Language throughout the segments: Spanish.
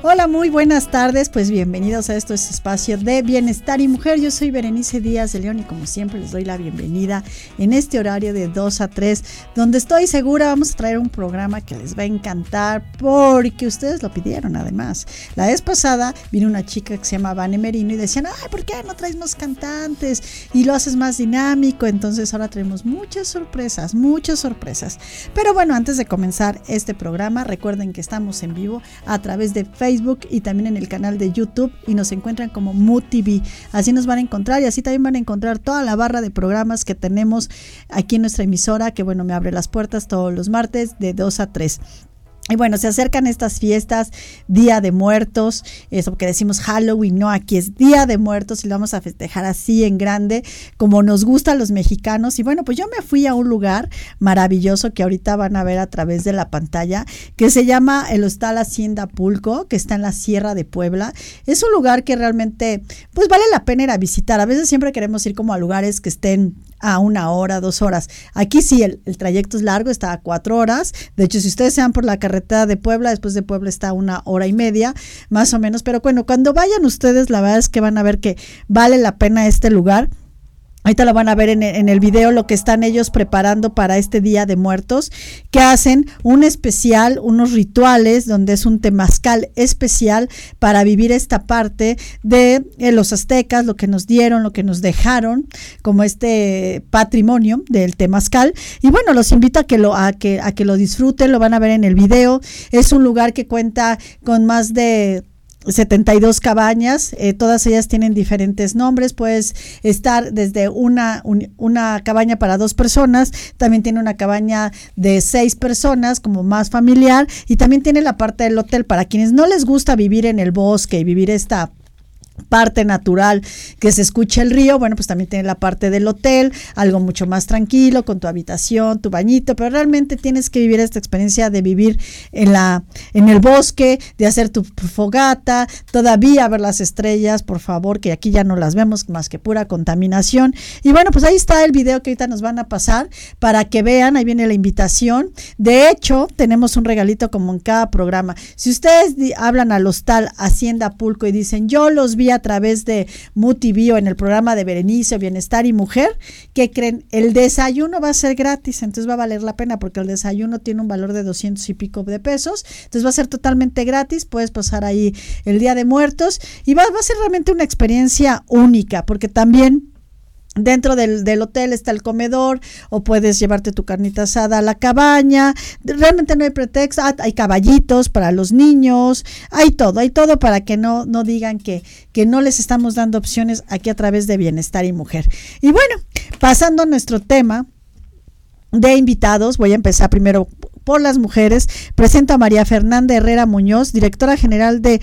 Hola, muy buenas tardes, pues bienvenidos a este espacio de Bienestar y Mujer. Yo soy Berenice Díaz de León y como siempre les doy la bienvenida en este horario de 2 a 3, donde estoy segura vamos a traer un programa que les va a encantar porque ustedes lo pidieron además. La vez pasada vino una chica que se llama Vane Merino y decían, ay, ¿por qué no traes más cantantes y lo haces más dinámico? Entonces ahora traemos muchas sorpresas, muchas sorpresas. Pero bueno, antes de comenzar este programa, recuerden que estamos en vivo a través de Facebook Facebook y también en el canal de YouTube y nos encuentran como MUTV. Así nos van a encontrar y así también van a encontrar toda la barra de programas que tenemos aquí en nuestra emisora, que bueno, me abre las puertas todos los martes de 2 a 3. Y bueno, se acercan estas fiestas, Día de Muertos, eso que decimos Halloween, no, aquí es Día de Muertos y lo vamos a festejar así en grande, como nos gusta a los mexicanos. Y bueno, pues yo me fui a un lugar maravilloso que ahorita van a ver a través de la pantalla, que se llama el Hostal Hacienda Pulco, que está en la Sierra de Puebla. Es un lugar que realmente, pues vale la pena ir a visitar. A veces siempre queremos ir como a lugares que estén a una hora, dos horas. Aquí sí, el, trayecto es largo, está a cuatro horas. De hecho, si ustedes sean por la carretera de Puebla, después de Puebla está a una hora y media, más o menos. Pero bueno, cuando vayan ustedes, la verdad es que van a ver que vale la pena este lugar. Ahorita lo van a ver en, el video lo que están ellos preparando para este Día de Muertos, que hacen un especial, unos rituales donde es un temazcal especial para vivir esta parte de eh, los aztecas, lo que nos dieron, lo que nos dejaron, como este patrimonio del temazcal. Y bueno, los invito a que lo, a que, a que lo disfruten, lo van a ver en el video. Es un lugar que cuenta con más de 72 cabañas, eh, todas ellas tienen diferentes nombres, puedes estar desde una, una cabaña para dos personas, también tiene una cabaña de seis personas como más familiar y también tiene la parte del hotel para quienes no les gusta vivir en el bosque y vivir esta parte natural que se escucha el río, bueno, pues también tiene la parte del hotel, algo mucho más tranquilo, con tu habitación, tu bañito, pero realmente tienes que vivir esta experiencia de vivir en la en el bosque, de hacer tu fogata, todavía ver las estrellas, por favor, que aquí ya no las vemos más que pura contaminación. Y bueno, pues ahí está el video que ahorita nos van a pasar para que vean, ahí viene la invitación. De hecho, tenemos un regalito como en cada programa. Si ustedes hablan al hostal Hacienda Pulco y dicen, "Yo los vi a través de MUTV en el programa de Berenice, Bienestar y Mujer, que creen, el desayuno va a ser gratis, entonces va a valer la pena porque el desayuno tiene un valor de 200 y pico de pesos, entonces va a ser totalmente gratis, puedes pasar ahí el Día de Muertos y va, va a ser realmente una experiencia única porque también Dentro del, hotel está el comedor o puedes llevarte tu carnita asada a la cabaña. Realmente no hay pretexto. Ah, hay caballitos para los niños. Hay todo, hay todo para que no, no digan que, que no les estamos dando opciones aquí a través de Bienestar y Mujer. Y bueno, pasando a nuestro tema de invitados, voy a empezar primero por las mujeres. Presenta a María Fernanda Herrera Muñoz, directora general de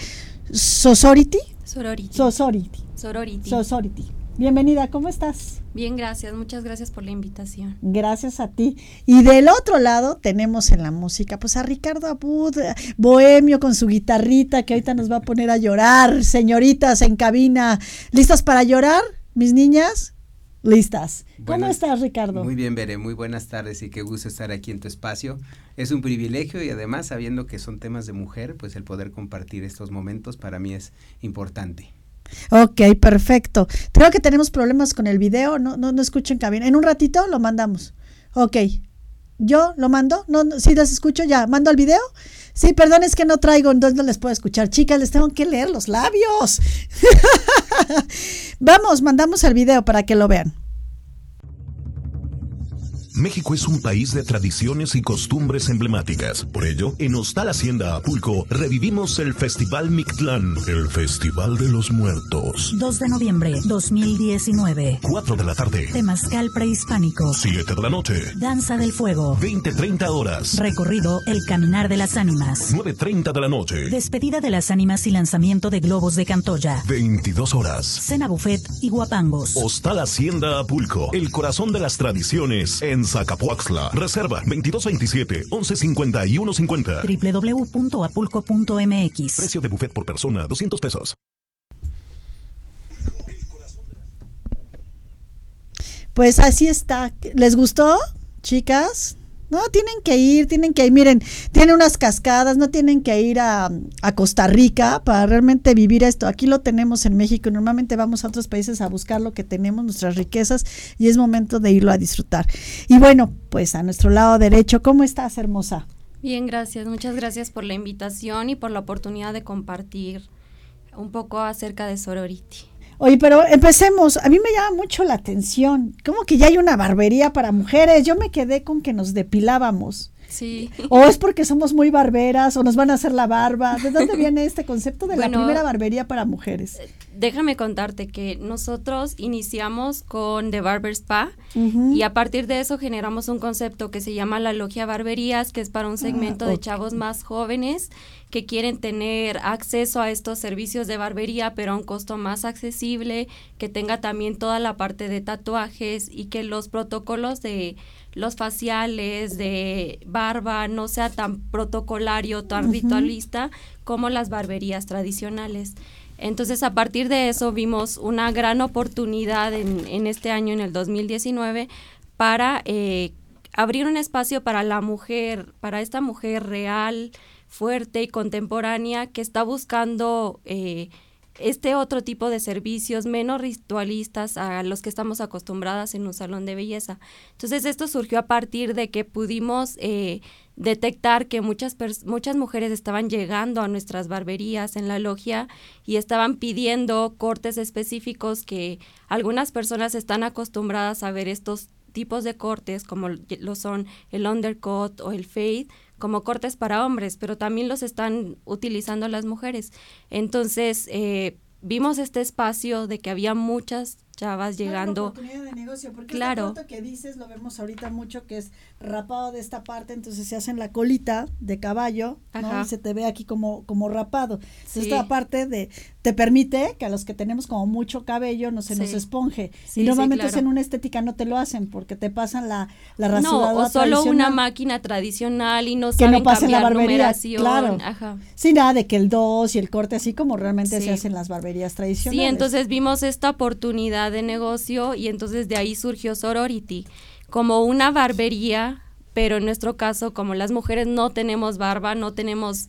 Sosority. Sorority. Sosority. Sorority. Sosority. Bienvenida, ¿cómo estás? Bien, gracias, muchas gracias por la invitación. Gracias a ti. Y del otro lado tenemos en la música, pues a Ricardo Abud, bohemio con su guitarrita, que ahorita nos va a poner a llorar, señoritas en cabina. ¿Listas para llorar, mis niñas? Listas. ¿Cómo estás, Ricardo? Muy bien, Bere, muy buenas tardes y qué gusto estar aquí en tu espacio. Es un privilegio y además, sabiendo que son temas de mujer, pues el poder compartir estos momentos para mí es importante. Ok, perfecto. Creo que tenemos problemas con el video, no, no, no escuchen cabina. En un ratito lo mandamos. Ok. ¿Yo lo mando? No, no sí las escucho ya. ¿Mando el video? Sí, perdón, es que no traigo, entonces no les puedo escuchar. Chicas, les tengo que leer los labios. Vamos, mandamos el video para que lo vean. México es un país de tradiciones y costumbres emblemáticas. Por ello, en Hostal Hacienda Apulco revivimos el Festival Mictlán, el Festival de los Muertos. 2 de noviembre 2019. 4 de la tarde. Temazcal prehispánico. 7 de la noche. Danza del Fuego. 20-30 horas. Recorrido El Caminar de las Ánimas. 9.30 de la noche. Despedida de las Ánimas y lanzamiento de globos de Cantoya. 22 horas. Cena buffet y guapangos. Hostal Hacienda Apulco, el corazón de las tradiciones en Zacapuaxla. Reserva 2227 1151 50. www.apulco.mx. Precio de buffet por persona 200 pesos. Pues así está. ¿Les gustó, chicas? No, tienen que ir, tienen que ir. Miren, tiene unas cascadas, no tienen que ir a, Costa Rica para realmente vivir esto. Aquí lo tenemos en México. Normalmente vamos a otros países a buscar lo que tenemos, nuestras riquezas, y es momento de irlo a disfrutar. Y bueno, pues a nuestro lado derecho, ¿cómo estás, hermosa? Bien, gracias. Muchas gracias por la invitación y por la oportunidad de compartir un poco acerca de Sorority. Oye, pero empecemos. A mí me llama mucho la atención. ¿Cómo que ya hay una barbería para mujeres? Yo me quedé con que nos depilábamos. Sí. O es porque somos muy barberas o nos van a hacer la barba. ¿De dónde viene este concepto de la primera barbería para mujeres? Eh, déjame contarte que nosotros iniciamos con The Barber Spa y a partir de eso generamos un concepto que se llama la Logia Barberías, que es para un ah, segmento de chavos más jóvenes que quieren tener acceso a estos servicios de barbería, pero a un costo más accesible, que tenga también toda la parte de tatuajes y que los protocolos de los faciales, de barba, no sea tan protocolario, tan ritualista como las barberías tradicionales. Entonces, a partir de eso, vimos una gran oportunidad en, en este año, en el 2019, para eh, abrir un espacio para la mujer, para esta mujer real, fuerte y contemporánea que está buscando eh, este otro tipo de servicios menos ritualistas a los que estamos acostumbradas en un salón de belleza. Entonces esto surgió a partir de que pudimos eh, detectar que muchas, muchas mujeres estaban llegando a nuestras barberías en la logia y estaban pidiendo cortes específicos que algunas personas están acostumbradas a ver estos tipos de cortes como lo son el undercut o el fade como cortes para hombres, pero también los están utilizando las mujeres. Entonces, eh, vimos este espacio de que había muchas chavas llegando. oportunidad de negocio, porque claro. foto que dices lo vemos ahorita mucho que es rapado de esta parte, entonces se hacen la colita de caballo, ¿no? Y se te ve aquí como como rapado. esta parte de te permite que a los que tenemos como mucho cabello no se nos esponje. y normalmente en una estética no te lo hacen porque te pasan la la rasuradora No, o solo una máquina tradicional y no que saben no cambiar la barbería, claro. Ajá. Sí, nada de que el dos y el corte así como realmente se hacen las barberías tradicionales. Sí, entonces vimos esta oportunidad de negocio y entonces de ahí surgió Sorority como una barbería, pero en nuestro caso como las mujeres no tenemos barba, no tenemos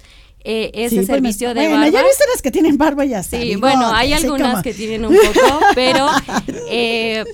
eh, ese servicio de bueno, barba. ya viste las que tienen barba ya Sí, bueno, hay algunas que tienen un poco, pero eh,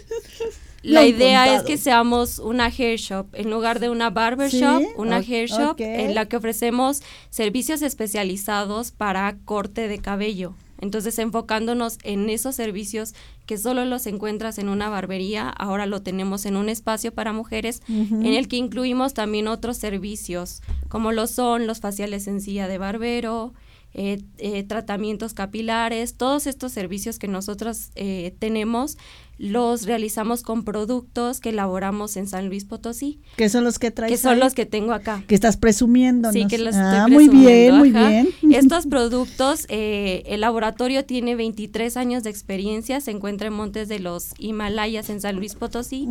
la idea es que seamos una hair shop, en lugar de una barber shop, una hair shop en la que ofrecemos servicios especializados para corte de cabello. Entonces, enfocándonos en esos servicios que solo los encuentras en una barbería, ahora lo tenemos en un espacio para mujeres, en el que incluimos también otros servicios, como lo son los faciales en silla de barbero, eh, eh, tratamientos capilares, todos estos servicios que nosotros eh, tenemos los realizamos con productos que elaboramos en San Luis Potosí. Que son los que traes Que son los que tengo acá. Que estás presumiendo. Sí, que los ah, estoy muy bien, muy bien. Estos productos, eh, el laboratorio tiene 23 años de experiencia, se encuentra en Montes de los Himalayas en San Luis Potosí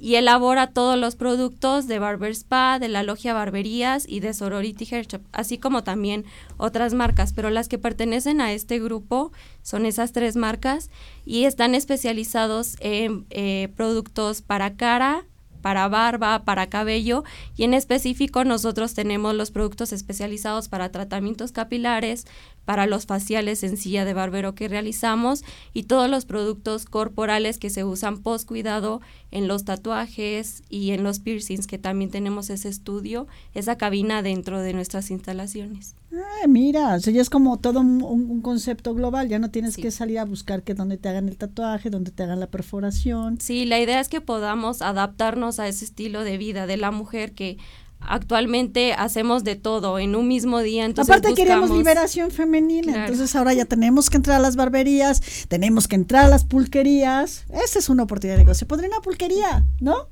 y elabora todos los productos de Barber Spa, de la Logia Barberías y de Sorority Hair Shop, así como también otras marcas, pero las que pertenecen a este grupo son esas tres marcas y están especializados en eh, productos para cara, para barba, para cabello. Y en específico nosotros tenemos los productos especializados para tratamientos capilares, para los faciales en silla de barbero que realizamos y todos los productos corporales que se usan post cuidado en los tatuajes y en los piercings que también tenemos ese estudio, esa cabina dentro de nuestras instalaciones. Ah, mira, o sea, ya es como todo un, concepto global, ya no tienes que salir a buscar que donde te hagan el tatuaje, donde te hagan la perforación. Sí, la idea es que podamos adaptarnos a ese estilo de vida de la mujer que actualmente hacemos de todo en un mismo día. Entonces Aparte queremos liberación femenina, entonces ahora ya tenemos que entrar a las barberías, tenemos que entrar a las pulquerías. Esa es una oportunidad de negocio. Podría una pulquería, ¿no?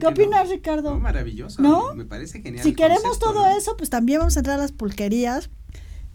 ¿Qué opinas, Ricardo? maravilloso. ¿No? Me parece genial. Si queremos todo eso, pues también vamos a entrar a las pulquerías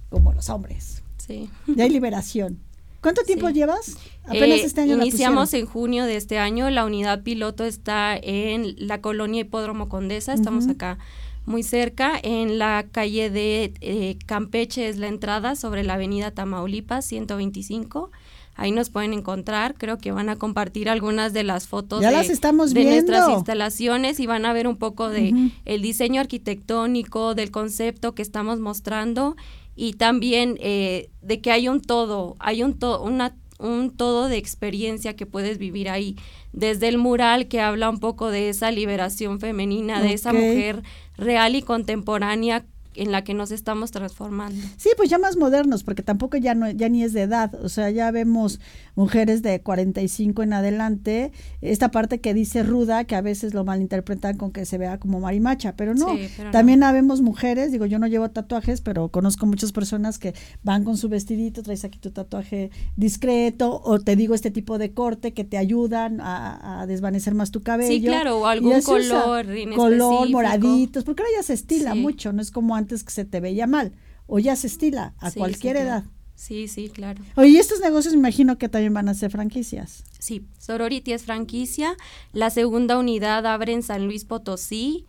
como los hombres. Sí. Ya hay liberación. ¿Cuánto tiempo llevas? Apenas eh, este año Iniciamos en junio de este año. La unidad piloto está en la colonia Hipódromo Condesa. Estamos acá muy cerca. En la calle de eh, Campeche es la entrada sobre la avenida Tamaulipas 125. Ahí nos pueden encontrar. Creo que van a compartir algunas de las fotos Ya de, las estamos de nuestras instalaciones y van a ver un poco de el diseño arquitectónico, del concepto que estamos mostrando y también eh, de que hay un todo, hay un todo, una un todo de experiencia que puedes vivir ahí, desde el mural que habla un poco de esa liberación femenina, de esa mujer real y contemporánea en la que nos estamos transformando. Sí, pues ya más modernos, porque tampoco ya no ya ni es de edad, o sea, ya vemos mujeres de 45 en adelante, esta parte que dice ruda, que a veces lo malinterpretan con que se vea como marimacha, pero no, Sí, pero no. también habemos mujeres, digo, yo no llevo tatuajes, pero conozco muchas personas que van con su vestidito, traes aquí tu tatuaje discreto, o te digo este tipo de corte que te ayudan a, a desvanecer más tu cabello. Sí, claro, o algún color color, específico. moraditos, porque ahora ya se estila Sí. mucho, no es como antes que se te veía mal, o ya se estila a Sí, cualquier sí, edad. claro. Sí, sí, claro. Oye, y estos negocios me imagino que también van a ser franquicias. Sí, Sorority es franquicia. La segunda unidad abre en San Luis Potosí.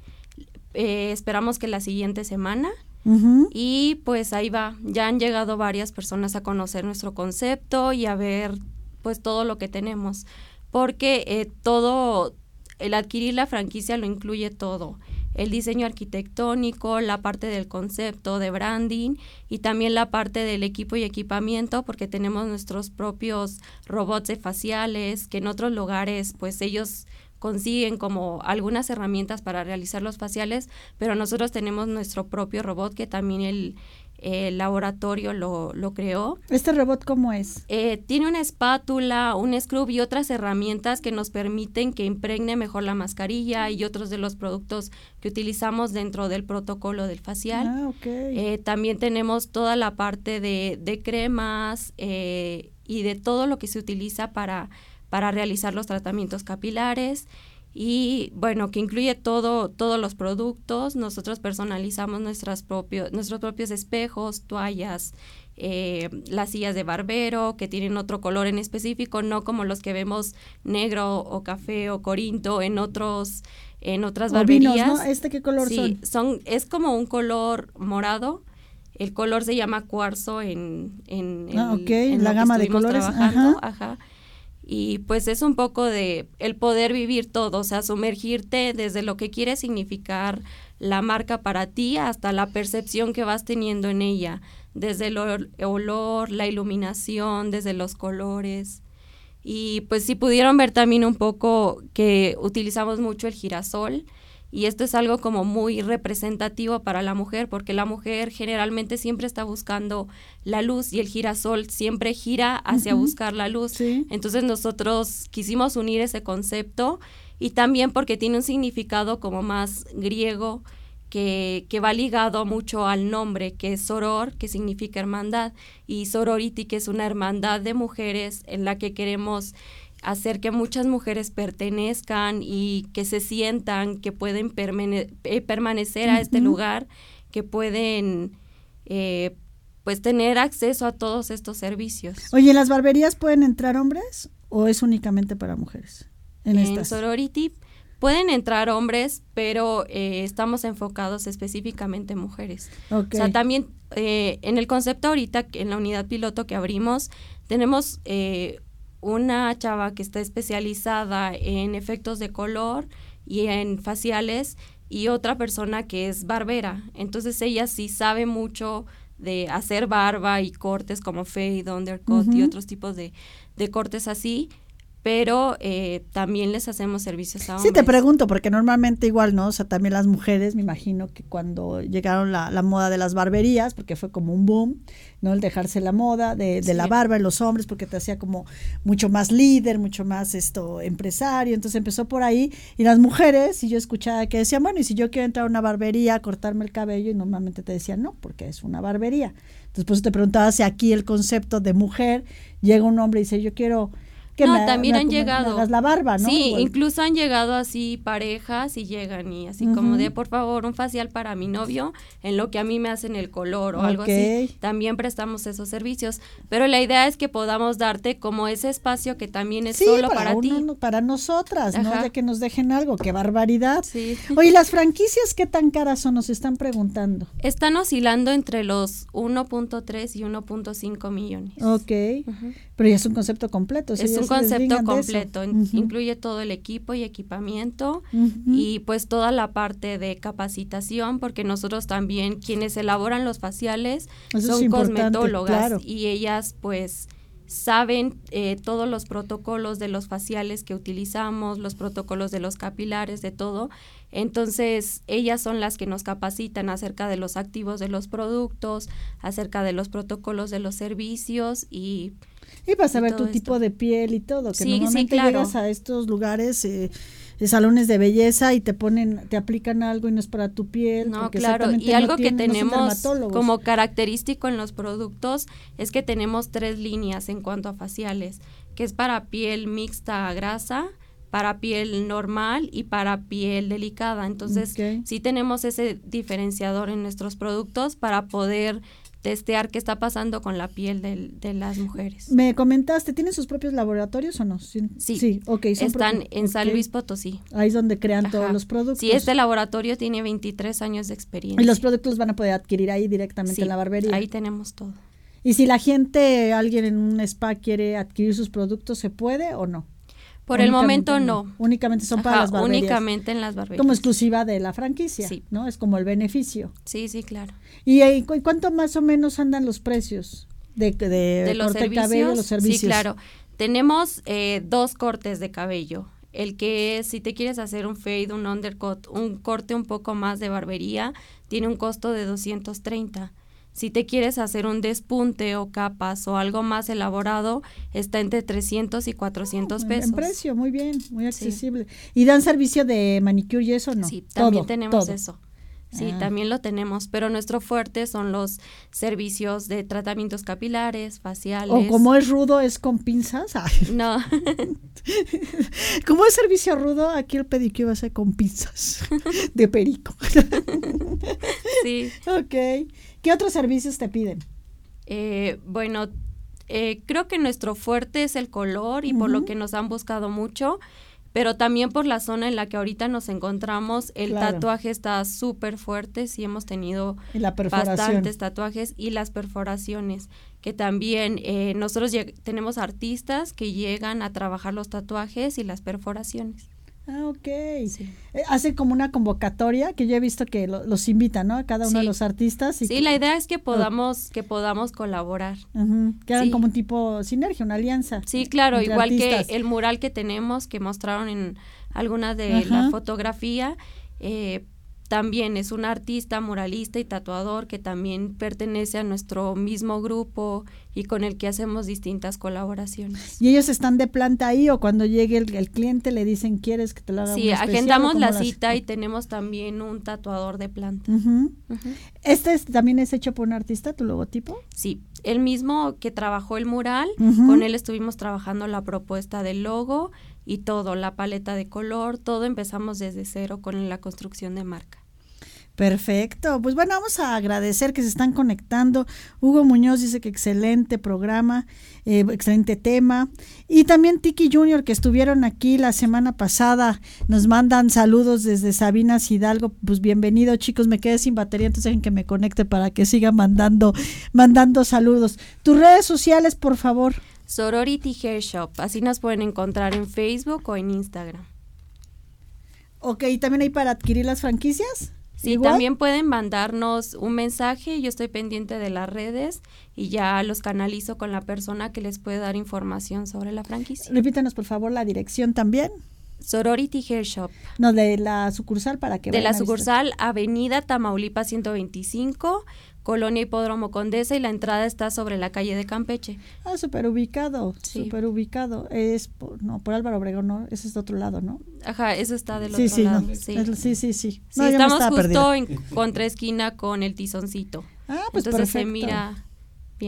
Eh, esperamos que la siguiente semana. Y pues ahí va. Ya han llegado varias personas a conocer nuestro concepto y a ver pues todo lo que tenemos. Porque eh, todo, el adquirir la franquicia lo incluye todo. El diseño arquitectónico, la parte del concepto de branding y también la parte del equipo y equipamiento porque tenemos nuestros propios robots de faciales que en otros lugares pues ellos consiguen como algunas herramientas para realizar los faciales, pero nosotros tenemos nuestro propio robot que también el, el laboratorio lo, lo creó. ¿Este robot cómo es? Eh, tiene una espátula, un scrub y otras herramientas que nos permiten que impregne mejor la mascarilla y otros de los productos que utilizamos dentro del protocolo del facial. Ah, ok. Eh, también tenemos toda la parte de, de cremas eh, y de todo lo que se utiliza para, para realizar los tratamientos capilares y bueno, que incluye todo, todos los productos. Nosotros personalizamos nuestras propios, nuestros propios espejos, toallas, eh, las sillas de barbero que tienen otro color en específico, no como los que vemos negro o café o corinto en otros en otras O vinos, barberías. ¿no? ¿Este qué color Sí, son? son, es como un color morado. El color se llama cuarzo en, en, Ah, el- ok, en la gama de colores, ajá. ajá. Y pues es un poco de el poder vivir todo, o sea, sumergirte desde lo que quiere significar la marca para ti hasta la percepción que vas teniendo en ella, desde el ol- olor, la iluminación, desde los colores. Y pues si pudieron ver también un poco que utilizamos mucho el girasol y esto es algo como muy representativo para la mujer porque la mujer generalmente siempre está buscando la luz y el girasol siempre gira hacia buscar la luz. Sí. Entonces nosotros quisimos unir ese concepto y también porque tiene un significado como más griego que, que va ligado mucho al nombre, que es soror, que significa hermandad, y sorority, que es una hermandad de mujeres en la que queremos hacer que muchas mujeres pertenezcan y que se sientan que pueden permane- eh, permanecer a este lugar, que pueden eh, pues tener acceso a todos estos servicios. Oye, ¿en las barberías pueden entrar hombres o es únicamente para mujeres? En, estas. Sorority pueden entrar hombres, pero eh, estamos enfocados específicamente en mujeres. O sea, también eh, en el concepto ahorita, en la unidad piloto que abrimos, tenemos eh, una chava que está especializada en efectos de color y en faciales y otra persona que es barbera. Entonces ella sí sabe mucho de hacer barba y cortes como fade, undercut y otros tipos de, de cortes así, pero eh, también les hacemos servicios a hombres. Sí, te pregunto, porque normalmente igual, ¿no? O sea, también las mujeres, me imagino que cuando llegaron la, la moda de las barberías, porque fue como un boom, ¿no? El dejarse la moda de, de la barba en los hombres, porque te hacía como mucho más líder, mucho más esto empresario, entonces empezó por ahí, y las mujeres, y yo escuchaba que decían, bueno, y si yo quiero entrar a una barbería a cortarme el cabello, y normalmente te decían, no, porque es una barbería. Entonces, por eso te preguntaba si aquí el concepto de mujer, llega un hombre y dice, yo quiero... Que no, me- también me- han me llegado. hagas la barba, ¿no? Sí, Igual. incluso han llegado así parejas y llegan y así como de, por favor, un facial para mi novio en lo que a mí me hacen el color o algo así. También prestamos esos servicios. Pero la idea es que podamos darte como ese espacio que también es Sí, solo para, para, ti. uno- para nosotras, ¿no? De que nos dejen algo, qué barbaridad. Sí. Oye, ¿las franquicias qué tan caras son? Nos están preguntando. Están oscilando entre los 1.3 y 1.5 millones. Ok, Ujú. Pero ya es un concepto completo. es un concepto completo, incluye todo el equipo y equipamiento y pues toda la parte de capacitación, porque nosotros también, quienes elaboran los faciales, son cosmetólogas y ellas pues saben eh, todos los protocolos de los faciales que utilizamos, los protocolos de los capilares, de todo. Entonces, ellas son las que nos capacitan acerca de los activos de los productos, acerca de los protocolos de los servicios y... Y para saber tu tipo de piel y todo, que normalmente llegas a estos lugares... Eh, de salones de belleza y te ponen, te aplican algo y no es para tu piel. No, claro, y algo que tenemos como característico en los productos es que tenemos tres líneas en cuanto a faciales, que es para piel mixta grasa, para piel normal y para piel delicada. Entonces, sí tenemos ese diferenciador en nuestros productos para poder testear qué está pasando con la piel de, las mujeres. Me comentaste, ¿tienen sus propios laboratorios o no? Sí, sí, están en San Luis Potosí. Ahí es donde crean todos los productos. Sí, este laboratorio tiene 23 años de experiencia. Y los productos van a poder adquirir ahí directamente en la barbería. Ahí tenemos todo. Y si la gente, alguien en un spa quiere adquirir sus productos, ¿se puede o no? Por el momento no. Únicamente son para las barberías. Únicamente en las barberías. Como exclusiva de la franquicia, sí. ¿no? Es como el beneficio. Sí, sí, claro. ¿Y, eh, cuánto más o menos andan los precios de, de, de los servicios? cabello, los servicios? Sí, claro. Tenemos eh, dos cortes de cabello. El que es, si te quieres hacer un fade, un undercut, un corte un poco más de barbería, tiene un costo de 230 si te quieres hacer un despunte o capas o algo más elaborado, está entre 300 y 400 pesos. En precio, muy bien, muy accesible. ¿Y dan servicio de manicure y eso no? Sí, también tenemos eso. Sí, ah. también lo tenemos, pero nuestro fuerte son los servicios de tratamientos capilares, faciales. O como es rudo, es con pinzas. No. como es servicio rudo, aquí el pedicure va a ser con pinzas de perico. sí. Ok. ¿Qué otros servicios te piden? Eh, bueno, eh, creo que nuestro fuerte es el color y por lo que nos han buscado mucho, pero también por la zona en la que ahorita nos encontramos, el tatuaje está súper fuerte, sí hemos tenido bastantes tatuajes y las perforaciones, que también eh, nosotros tenemos artistas que llegan a trabajar los tatuajes y las perforaciones. Ah, ok. Sí. Eh, hace como una convocatoria que yo he visto que los invita, ¿no? A cada uno de los artistas. Y sí, la idea es que podamos, que podamos colaborar. Que hagan como un tipo sinergia, una alianza. Sí, claro, igual que el mural que tenemos, que mostraron en alguna de la fotografía, eh, también es un artista, muralista y tatuador que también pertenece a nuestro mismo grupo y con el que hacemos distintas colaboraciones. ¿Y ellos están de planta ahí o cuando llegue el, cliente le dicen quieres que te lo haga Sí, agendamos la cita y tenemos también un tatuador de planta. ¿Este también es hecho por un artista, tu logotipo? Sí, el mismo que trabajó el mural, con él estuvimos trabajando la propuesta del logo y todo, la paleta de color, todo empezamos desde cero con la construcción de marca. Perfecto. Pues bueno, vamos a agradecer que se están conectando. Hugo Muñoz dice que excelente programa, eh, excelente tema. Y también Tiki Junior, que estuvieron aquí la semana pasada, nos mandan saludos desde Sabinas Hidalgo. Pues bienvenido, chicos. Me quedé sin batería, entonces dejen que me conecte para que siga mandando, mandando saludos. Tus redes sociales, por favor. Sorority Hair Shop. Así nos pueden encontrar en Facebook o en Instagram. Ok, ¿y también hay para adquirir las franquicias? Sí, también pueden mandarnos un mensaje, yo estoy pendiente de las redes y ya los canalizo con la persona que les puede dar información sobre la franquicia. Repítanos por favor la dirección también. Sorority Hair Shop. No, de la sucursal para que De la sucursal Avenida Tamaulipas 125, Colonia Hipódromo Condesa y la entrada está sobre la calle de Campeche. Ah, súper ubicado, súper ubicado. Es, por, no, por Álvaro Obregón, ¿no? Ese es de otro lado, ¿no? Ajá, eso está del otro lado. sí. sí, sí, sí. sí estamos justo en contra con el tizoncito. Ah, pues Entonces se mira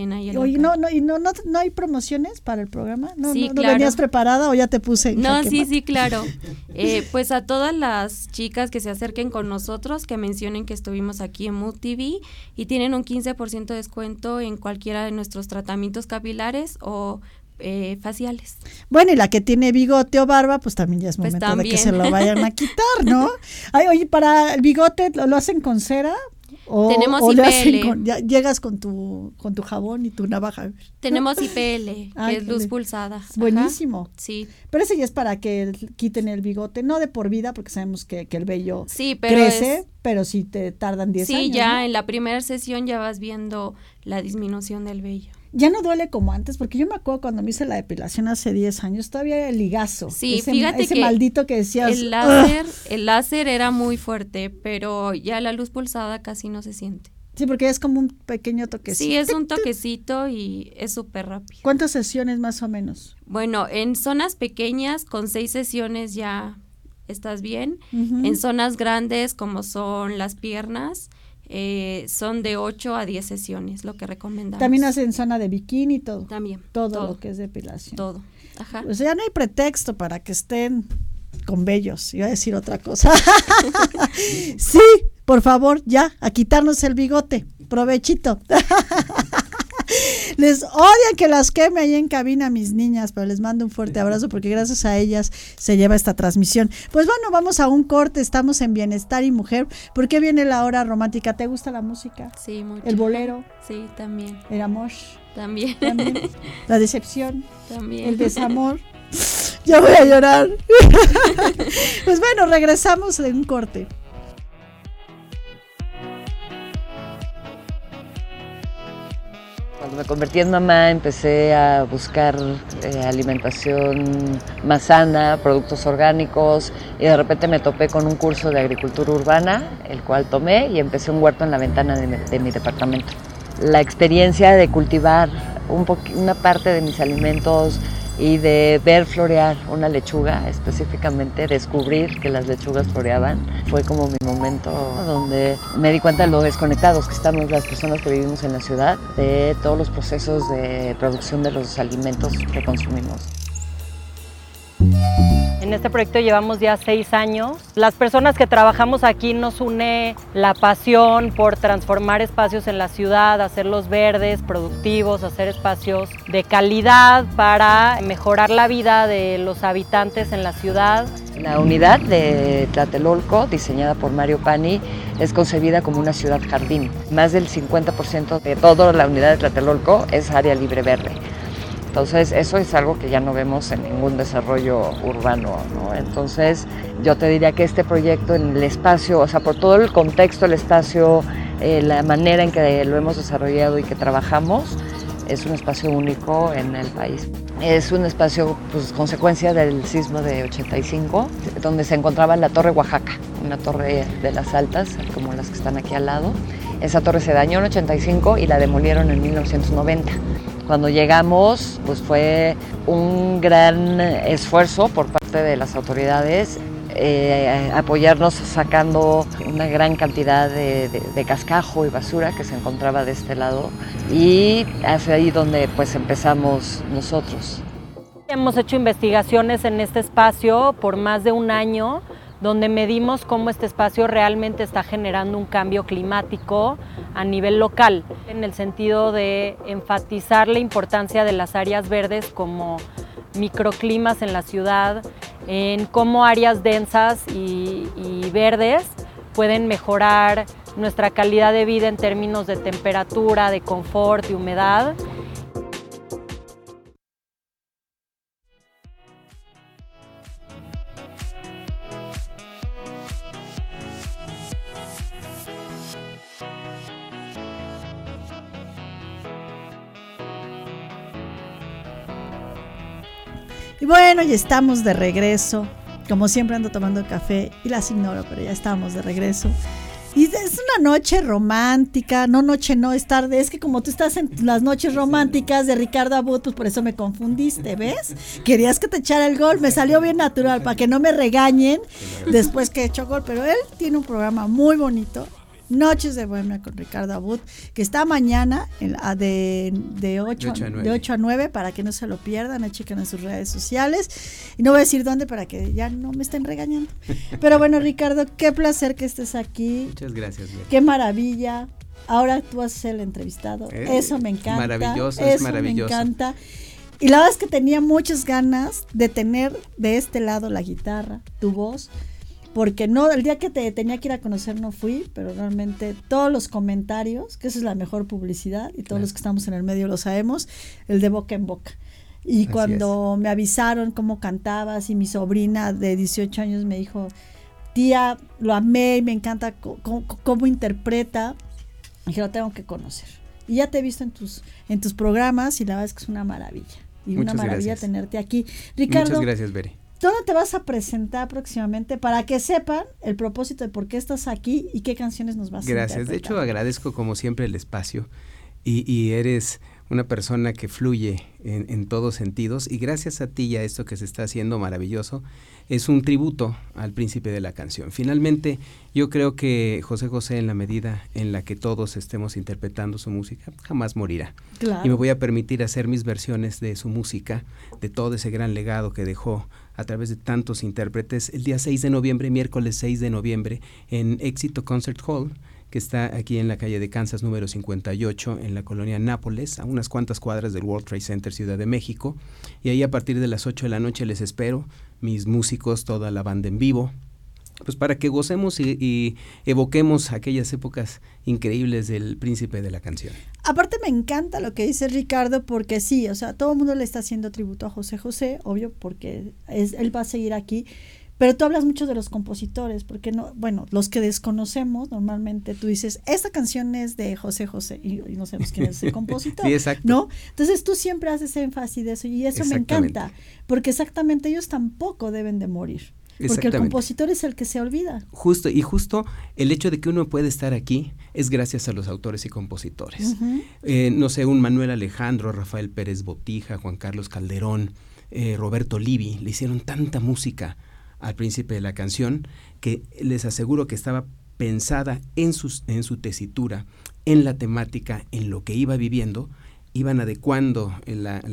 Oye, no, no, y no, no, no hay promociones para el programa. No, no, venías preparada o ya te puse. no, sí, sí, claro. Eh, pues a todas las chicas que se acerquen con nosotros, que mencionen que estuvimos aquí en Mood TV y tienen un 15% de descuento en cualquiera de nuestros tratamientos capilares o eh, faciales. Bueno, y la que tiene bigote o barba, pues también ya es pues momento de que se lo vayan a quitar, ¿no? Ay, oye, para el bigote, ¿lo, hacen con cera? O, Tenemos o IPL. con- ya llegas con tu, con tu jabón y tu navaja. Tenemos IPL, Ay, que es luz pulsada. Buenísimo. Sí, Pero ese ya es para que quiten el bigote, no de por vida, porque sabemos que, que el vello sí, pero crece, es- pero sí te tardan 10 sí, años. ya ¿no? en la primera sesión ya vas viendo la disminución del vello. Ya no duele como antes, porque yo me acuerdo cuando me hice la depilación hace 10 años, todavía el ligazo. Sí, ese, fíjate ese que maldito que decías. El "Ugh". láser, el láser era muy fuerte, pero ya la luz pulsada casi no se siente. Sí, porque es como un pequeño toquecito. Sí, es un toquecito y es súper rápido. ¿Cuántas sesiones más o menos? Bueno, en zonas pequeñas con seis sesiones ya estás bien. En zonas grandes como son las piernas, eh, son de 8 a 10 sesiones, lo que recomendamos. También hacen zona de bikini y todo. También. Todo, todo, lo que es depilación. Todo. Ajá. O sea, ya no hay pretexto para que estén con bellos. Iba a decir otra cosa. sí, por favor, ya, a quitarnos el bigote. Provechito. Les odian que las queme ahí en cabina mis niñas, pero les mando un fuerte abrazo porque gracias a ellas se lleva esta transmisión. Pues bueno, vamos a un corte, estamos en Bienestar y Mujer. ¿Por qué viene la hora romántica? ¿Te gusta la música? Sí, mucho. El bolero, Sí, también. el amor, También. también, la decepción. también. el desamor. Ya voy a llorar. pues bueno, regresamos de un corte. Cuando me convertí en mamá empecé a buscar eh, alimentación más sana, productos orgánicos y de repente me topé con un curso de agricultura urbana, el cual tomé y empecé un huerto en la ventana de mi, de mi departamento. La experiencia de cultivar una parte de mis alimentos y de ver florear una lechuga, específicamente descubrir que las lechugas floreaban, fue como mi momento donde me di cuenta de lo desconectados que estamos las personas que vivimos en la ciudad, de todos los procesos de producción de los alimentos que consumimos. En este proyecto llevamos ya seis años. Las personas que trabajamos aquí nos une la pasión por transformar espacios en la ciudad, hacerlos verdes, productivos, hacer espacios de calidad para mejorar la vida de los habitantes en la ciudad. La unidad de Tlatelolco, diseñada por Mario Pani, es concebida como una ciudad jardín. Más del 50% de toda la unidad de Tlatelolco es área libre verde. Entonces, eso es algo que ya no vemos en ningún desarrollo urbano. ¿no? Entonces, yo te diría que este proyecto en el espacio, o sea, por todo el contexto, el espacio, eh, la manera en que lo hemos desarrollado y que trabajamos, es un espacio único en el país. Es un espacio, pues, consecuencia del sismo de 85, donde se encontraba la Torre Oaxaca, una torre de las altas, como las que están aquí al lado. Esa torre se dañó en 85 y la demolieron en 1990. Cuando llegamos, pues fue un gran esfuerzo por parte de las autoridades eh, apoyarnos sacando una gran cantidad de, de- cascajo y basura que se encontraba de este lado y es ahí donde pues empezamos nosotros. Hemos hecho investigaciones en este espacio por más de un año donde medimos cómo este espacio realmente está generando un cambio climático a nivel local, en el sentido de enfatizar la importancia de las áreas verdes como microclimas en la ciudad, en cómo áreas densas y, verdes pueden mejorar nuestra calidad de vida en términos de temperatura, de confort y humedad. Bueno, ya estamos de regreso. Como siempre ando tomando café y las ignoro, pero ya estamos de regreso. Y es una noche romántica, no noche, no es tarde. Es que como tú estás en las noches románticas de Ricardo Abud, pues por eso me confundiste, ¿ves? Querías que te echara el gol, me salió bien natural, para que no me regañen después que he hecho gol. Pero él tiene un programa muy bonito, Noches de Bohemia con Ricardo Abud, que está mañana en de, de, 8, De ocho a nueve. de 8 a 9 para que no se lo pierdan, chequen en sus redes sociales. Y no voy a decir dónde para que ya no me estén regañando. Pero bueno, Ricardo, qué placer que estés aquí. Muchas gracias. Qué maravilla. Ahora tú vas a ser el entrevistado. Eh, eso me encanta. maravilloso, es maravilloso. Me encanta. Y la verdad es que tenía muchas ganas de tener de este lado la guitarra, tu voz, porque no, el día que te tenía que ir a conocer no fui, pero realmente todos los comentarios, que esa es la mejor publicidad, y todos los que estamos en el medio lo sabemos, el de boca en boca. Y cuando me avisaron cómo cantabas y mi sobrina de 18 años me dijo, tía, lo amé y me encanta cómo, interpreta, dije, lo tengo que conocer. Y ya te he visto en tus, en tus programas y la verdad es que es una maravilla. Y una maravilla tenerte aquí. Ricardo. Muchas gracias, Beri. ¿Dónde te vas a presentar próximamente para que sepan el propósito de por qué estás aquí y qué canciones nos vas a Gracias. De hecho, agradezco como siempre el espacio y, y eres una persona que fluye en, en, todos sentidos y gracias a ti y a esto que se está haciendo maravilloso, es un tributo al príncipe de la canción. Finalmente, yo creo que José José, en la medida en la que todos estemos interpretando su música, jamás morirá. Y me voy a permitir hacer mis versiones de su música, de todo ese gran legado que dejó a través de tantos intérpretes, el día 6 de noviembre, miércoles 6 de noviembre, en Éxito Concert Hall que está aquí en la calle de Kansas número 58, en la colonia Nápoles, a unas cuantas cuadras del World Trade Center Ciudad de México. Y ahí a partir de las 8 de la noche les espero, mis músicos, toda la banda en vivo, pues para que gocemos y, evoquemos aquellas épocas increíbles del príncipe de la canción. Aparte me encanta lo que dice Ricardo porque sí, o sea, todo el mundo le está haciendo tributo a José José, obvio, porque es, él va a seguir aquí, pero tú hablas mucho de los compositores, porque no, bueno, los que desconocemos, normalmente tú dices, esta canción es de José José, y, no sabemos quién es el compositor. sí, exacto. ¿No? Entonces tú siempre haces énfasis de eso, y eso me encanta, porque exactamente ellos tampoco deben de morir. Porque el compositor es el que se olvida. Justo, y justo el hecho de que uno puede estar aquí es gracias a los autores y compositores. Eh, no sé, un Manuel Alejandro, Rafael Pérez Botija, Juan Carlos Calderón, eh, Roberto Livi, le hicieron tanta música al príncipe de la canción, que les aseguro que estaba pensada en, sus, en su tesitura, en la temática, en lo que iba viviendo, iban adecuando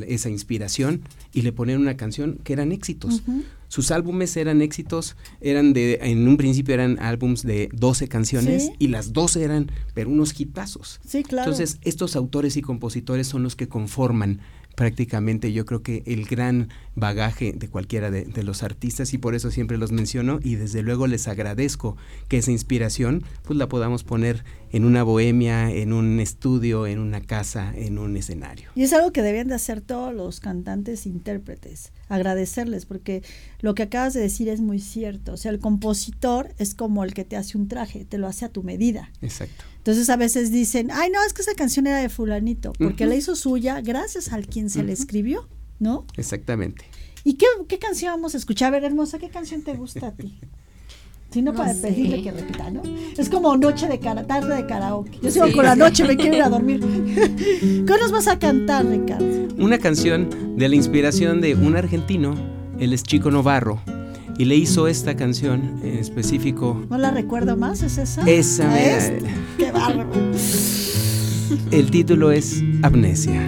esa inspiración y le ponían una canción que eran éxitos. Sus álbumes eran éxitos, eran de, en un principio eran álbums de 12 canciones y las 12 eran, pero unos hitazos. Sí, claro. Entonces, estos autores y compositores son los que conforman prácticamente yo creo que el gran bagaje de cualquiera de, los artistas y por eso siempre los menciono y desde luego les agradezco que esa inspiración pues la podamos poner en una bohemia, en un estudio, en una casa, en un escenario. Y es algo que deben de hacer todos los cantantes e intérpretes, agradecerles, porque lo que acabas de decir es muy cierto. O sea, el compositor es como el que te hace un traje, te lo hace a tu medida. Exacto. Entonces a veces dicen, ay, no, es que esa canción era de fulanito, porque la hizo suya gracias al quien se le escribió, ¿no? Exactamente. ¿Y qué, qué canción vamos a escuchar? A ver, hermosa, ¿qué canción te gusta a ti? Si no, para pedirle que repita, ¿no? Es como noche de cara, tarde de karaoke. Yo sigo con la noche, me quiero ir a dormir. ¿Qué nos vas a cantar, Ricardo? Una canción de la inspiración de un argentino, él es Chico Novarro, y le hizo esta canción en específico. No la recuerdo más, ¿es esa? Esa me. ¡Qué bárbaro! El título es Amnesia.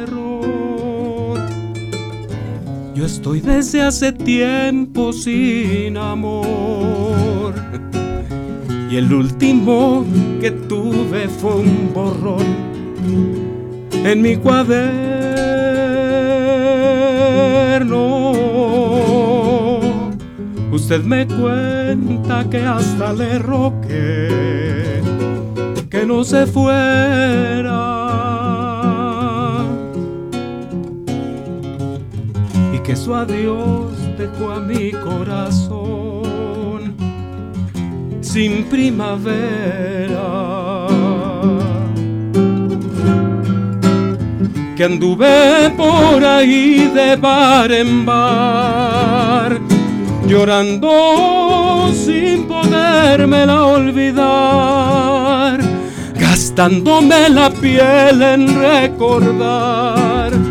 yo estoy desde hace tiempo sin amor. Y el último que tuve fue un borrón en mi cuaderno. Usted me cuenta que hasta le roqué que no se fuera que su adiós dejó a mi corazón sin primavera. Que anduve por ahí de bar en bar, llorando sin podérmela olvidar, gastándome la piel en recordar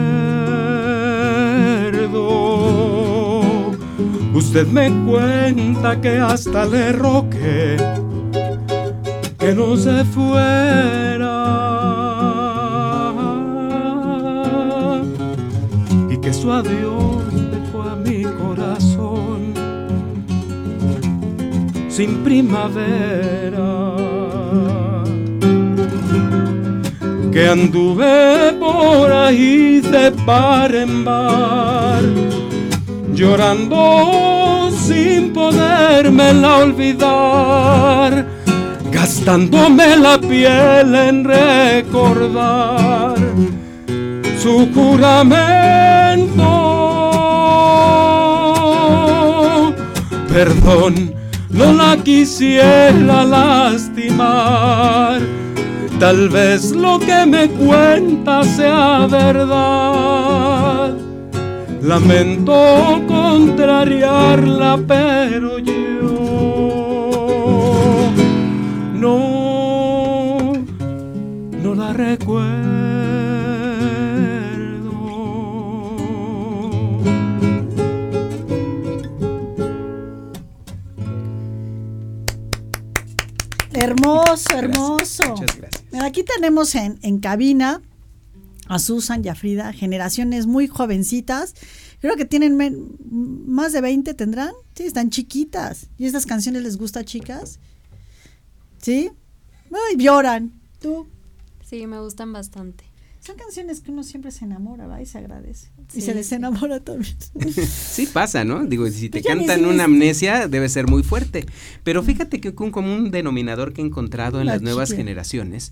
Usted me cuenta que hasta le roqué que no se fuera y que su adiós dejó a mi corazón sin primavera. Que anduve por ahí de par en bar, llorando sin podérmela olvidar gastándome la piel en recordar su juramento. Perdón, no la quisiera lastimar. Tal vez lo que me cuenta sea verdad. Lamento contrariarla, pero yo no, no la recuerdo. Hermoso, hermoso. Muchas gracias. Mira, aquí tenemos en, en cabina a Susan y a Frida, generaciones muy jovencitas. Creo que tienen men- más de 20, ¿tendrán? Sí, están chiquitas. ¿Y estas canciones les gusta, chicas? ¿Sí? Ay, lloran. ¿Tú? Sí, me gustan bastante. Son canciones que uno siempre se enamora, ¿verdad? Y se agradece. y se sí. desenamora también. Sí pasa, ¿no? Digo, si te Pues cantan una amnesia debe ser muy fuerte. Pero fíjate que un común denominador que he encontrado en La las nuevas generaciones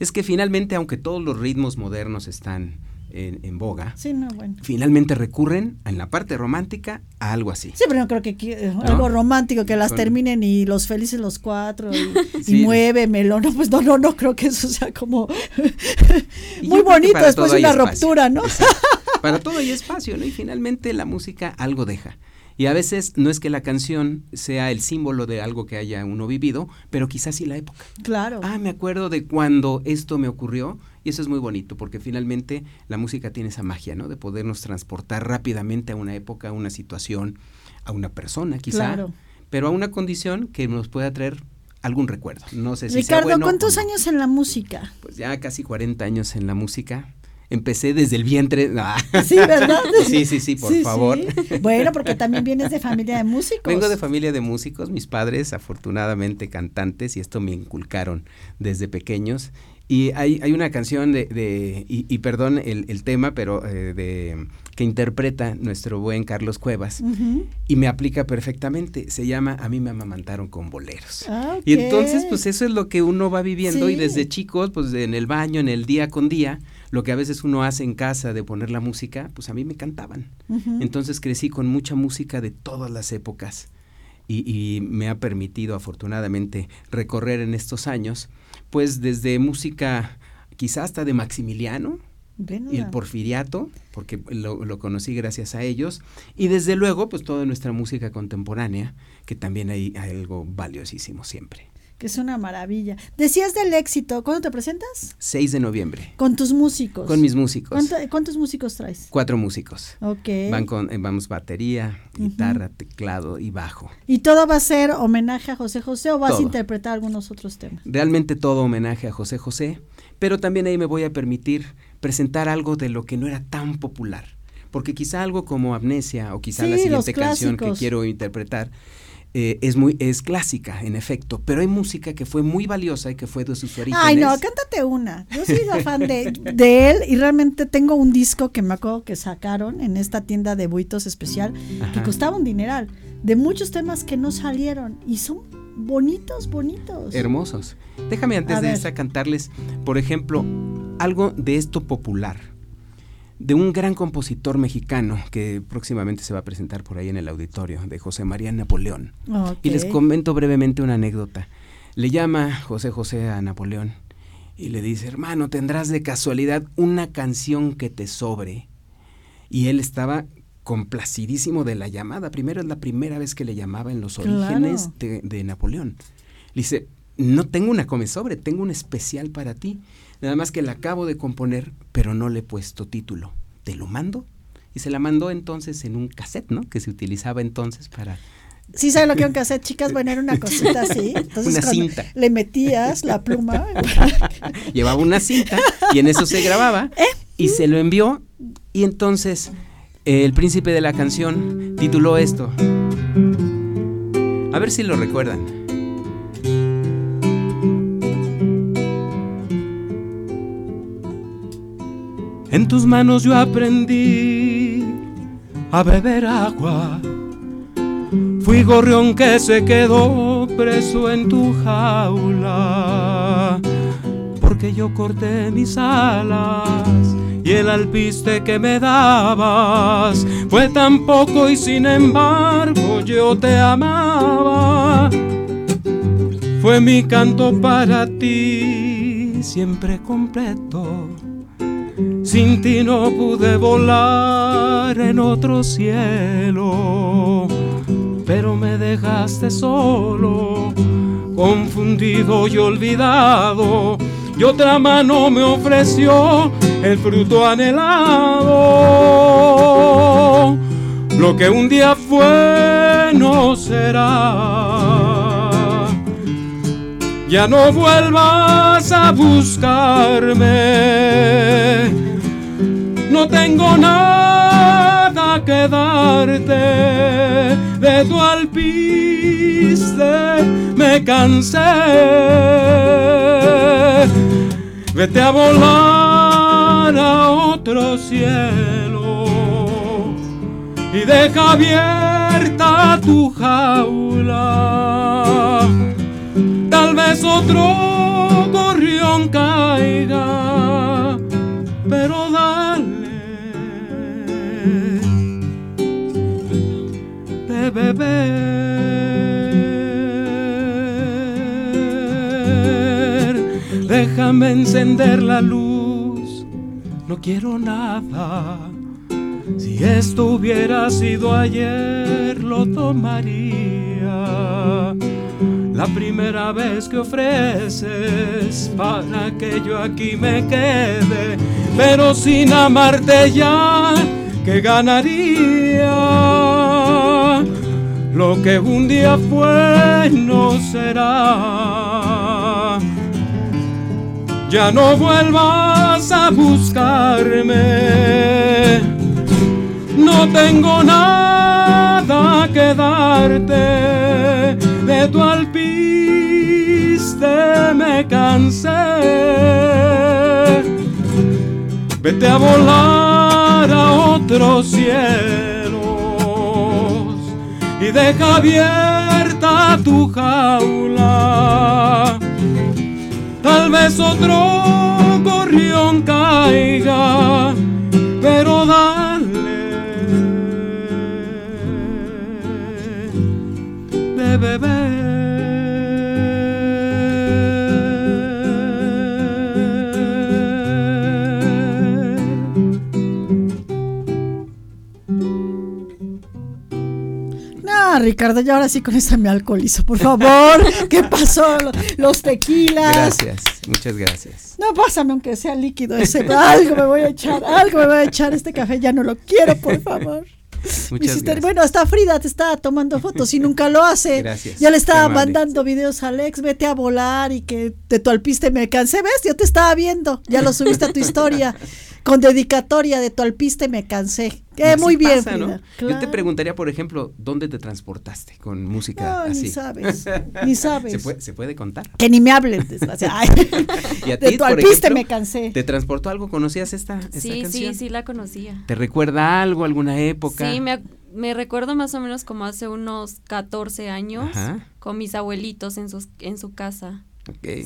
es que finalmente, aunque todos los ritmos modernos están en, en boga, sí, no, bueno. finalmente recurren en la parte romántica a algo así. Sí, pero no creo que eh, algo romántico, que las Con- terminen y los felices los cuatro y, y Sí. muévemelo. No, pues no, no, no creo que eso sea como Y muy bonito después de una espacio. ruptura, ¿no? Exacto. Para todo hay espacio, ¿no? Y finalmente la música algo deja. Y a veces no es que la canción sea el símbolo de algo que haya uno vivido, pero quizás sí la época. Claro. Ah, me acuerdo de cuando esto me ocurrió y eso es muy bonito porque finalmente la música tiene esa magia, ¿no? De podernos transportar rápidamente a una época, a una situación, a una persona quizá, Claro. pero a una condición que nos pueda traer algún recuerdo. No sé si sea Ricardo, bueno ¿cuántos años en la música? Pues ya casi 40 años en la música. Empecé desde el vientre. Ah. Sí, ¿verdad? Sí, sí, sí, por Sí, favor. sí. Bueno, porque también vienes de familia de músicos. Vengo de familia de músicos, mis padres afortunadamente cantantes y esto me inculcaron desde pequeños. Y hay, hay una canción de, de- y, y perdón el, el tema, pero eh, de que interpreta nuestro buen Carlos Cuevas y me aplica perfectamente. Se llama A mí me amamantaron con boleros. Ah, Y entonces, pues eso es lo que uno va viviendo y desde chicos, pues en el baño, en el día con día, lo que a veces uno hace en casa de poner la música, pues a mí me cantaban. Entonces crecí con mucha música de todas las épocas y, y me ha permitido afortunadamente recorrer en estos años, pues desde música quizá hasta de Maximiliano, y el porfiriato, porque lo, lo conocí gracias a ellos, y desde luego pues toda nuestra música contemporánea, que también hay, hay algo valiosísimo siempre. Que es una maravilla. Decías del éxito, ¿cuándo te presentas? 6 de noviembre, Con tus músicos. con mis músicos, ¿Cuánto- ¿Cuántos músicos traes? cuatro músicos. Ok. Van con, eh, vamos batería, guitarra, teclado y bajo. ¿Y todo va a ser homenaje a José José o vas a interpretar algunos otros temas? Realmente todo homenaje a José José, pero también ahí me voy a permitir presentar algo de lo que no era tan popular. Porque quizá algo como Amnesia o quizá la Sí, siguiente canción que quiero interpretar eh, es muy es clásica, en efecto, pero hay música que fue muy valiosa y que fue de sus orígenes. Ay, no, cántate una. Yo soy fan de, de él y realmente tengo un disco que me acuerdo que sacaron en esta tienda de buitos especial que costaba un dineral, de muchos temas que no salieron y son bonitos, bonitos. Hermosos. Déjame antes A de esta cantarles, por ejemplo, algo de esto popular, de un gran compositor mexicano que próximamente se va a presentar por ahí en el auditorio, de José María Napoleón. Y les comento brevemente una anécdota. Le llama José José a Napoleón y le dice, hermano, ¿tendrás de casualidad una canción que te sobre? Y él estaba complacidísimo de la llamada. Primero es la primera vez que le llamaba en los orígenes de, Napoleón. Le dice, no tengo una come sobre, tengo un especial para ti. Nada más que la acabo de componer, pero no le he puesto título. ¿Te lo mando? Y se la mandó entonces en un cassette, ¿no? Que se utilizaba entonces para Sí sabe lo que era un cassette, chicas, bueno, era una cosita así. Entonces, una cinta. Le metías la pluma. Llevaba una cinta y en eso se grababa ¿Eh? y se lo envió y entonces el príncipe de la canción tituló esto. A ver si lo recuerdan. En tus manos yo aprendí a beber agua Fui gorrión que se quedó preso en tu jaula, porque yo corté mis alas y el alpiste que me dabas fue tan poco y sin embargo yo te amaba. Fue mi canto para ti, siempre completo. Sin ti no pude volar en otro cielo pero me dejaste solo, confundido y olvidado. Y otra mano me ofreció el fruto anhelado. Lo que un día fue no será. Ya no vuelvas a buscarme. No tengo nada que darte de tu alpiste me cansé. Vete a volar a otro cielo y deja abierta tu jaula. Tal vez otro gorrión caiga, pero beber. Déjame encender la luz, no quiero nada. Si esto hubiera sido ayer, lo tomaría. La primera vez que ofreces para que yo aquí me quede, pero sin amarte ya, ¿qué ganaría? Lo que un día fue no será. Ya no vuelvas a buscarme, no tengo nada que darte, de tu alpiste me cansé. Vete a volar a otro cielo deja abierta tu jaula. Tal vez otro gorrión caiga, pero dale de beber. Ricardo, y ahora sí con esta me alcoholizo, por favor. ¿Qué pasó? Los tequilas. Gracias, muchas gracias. No, pásame aunque sea líquido ese. Algo me voy a echar, algo me voy a echar. Este café ya no lo quiero, por favor. Muchas gracias. Bueno, hasta Frida te estaba tomando fotos y nunca lo hace. Gracias. Ya le estaba mandando videos a Alex, vete a volar y que de tu alpiste me cansé. ¿Ves? Yo te estaba viendo. Ya lo subiste a tu historia con dedicatoria de tu alpiste me cansé. Que muy bien. Yo te preguntaría, por ejemplo, ¿dónde te transportaste con música no, así? Ni sabes, ni sabes. ¿Se puede, contar? Que ni me hablen. ¿Y a ti, de tu alpiste me cansé. ¿Te transportó algo? ¿Conocías esta, esta sí, canción? Sí, sí, la conocía. ¿Te recuerda algo, alguna época? Sí, me, me recuerdo más o menos como hace unos 14 años con mis abuelitos en, sus, en su casa.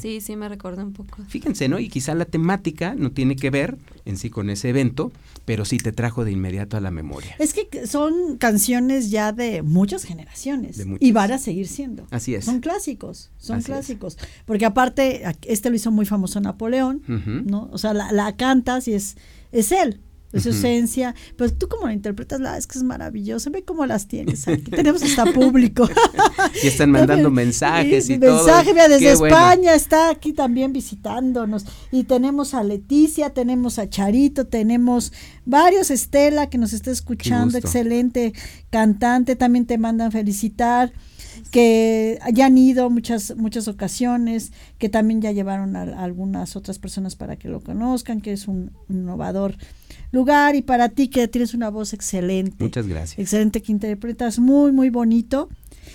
Sí, sí, me recuerda un poco. Fíjense, ¿no? Y quizá la temática no tiene que ver, en sí con ese evento, pero sí te trajo de inmediato a la memoria. Es que son canciones ya de muchas generaciones y van a seguir siendo. Así es. Son clásicos, son clásicos. Porque aparte, este lo hizo muy famoso Napoleón, ¿no? O sea, la, la cantas y es, es él de su esencia. Pero tú como la interpretas, la es que es maravilloso. Ve cómo las tienes aquí. Tenemos hasta público. y están mandando mensajes y, todo. Mensaje, mira, desde España está aquí también visitándonos. Y tenemos a Leticia, tenemos a Charito, tenemos varios, Estela que nos está escuchando, excelente cantante, también te mandan felicitar que ya han ido muchas muchas ocasiones, que también ya llevaron a, algunas otras personas para que lo conozcan, que es un innovador lugar y para ti que tienes una voz excelente. Muchas gracias. Excelente que interpretas muy, muy bonito.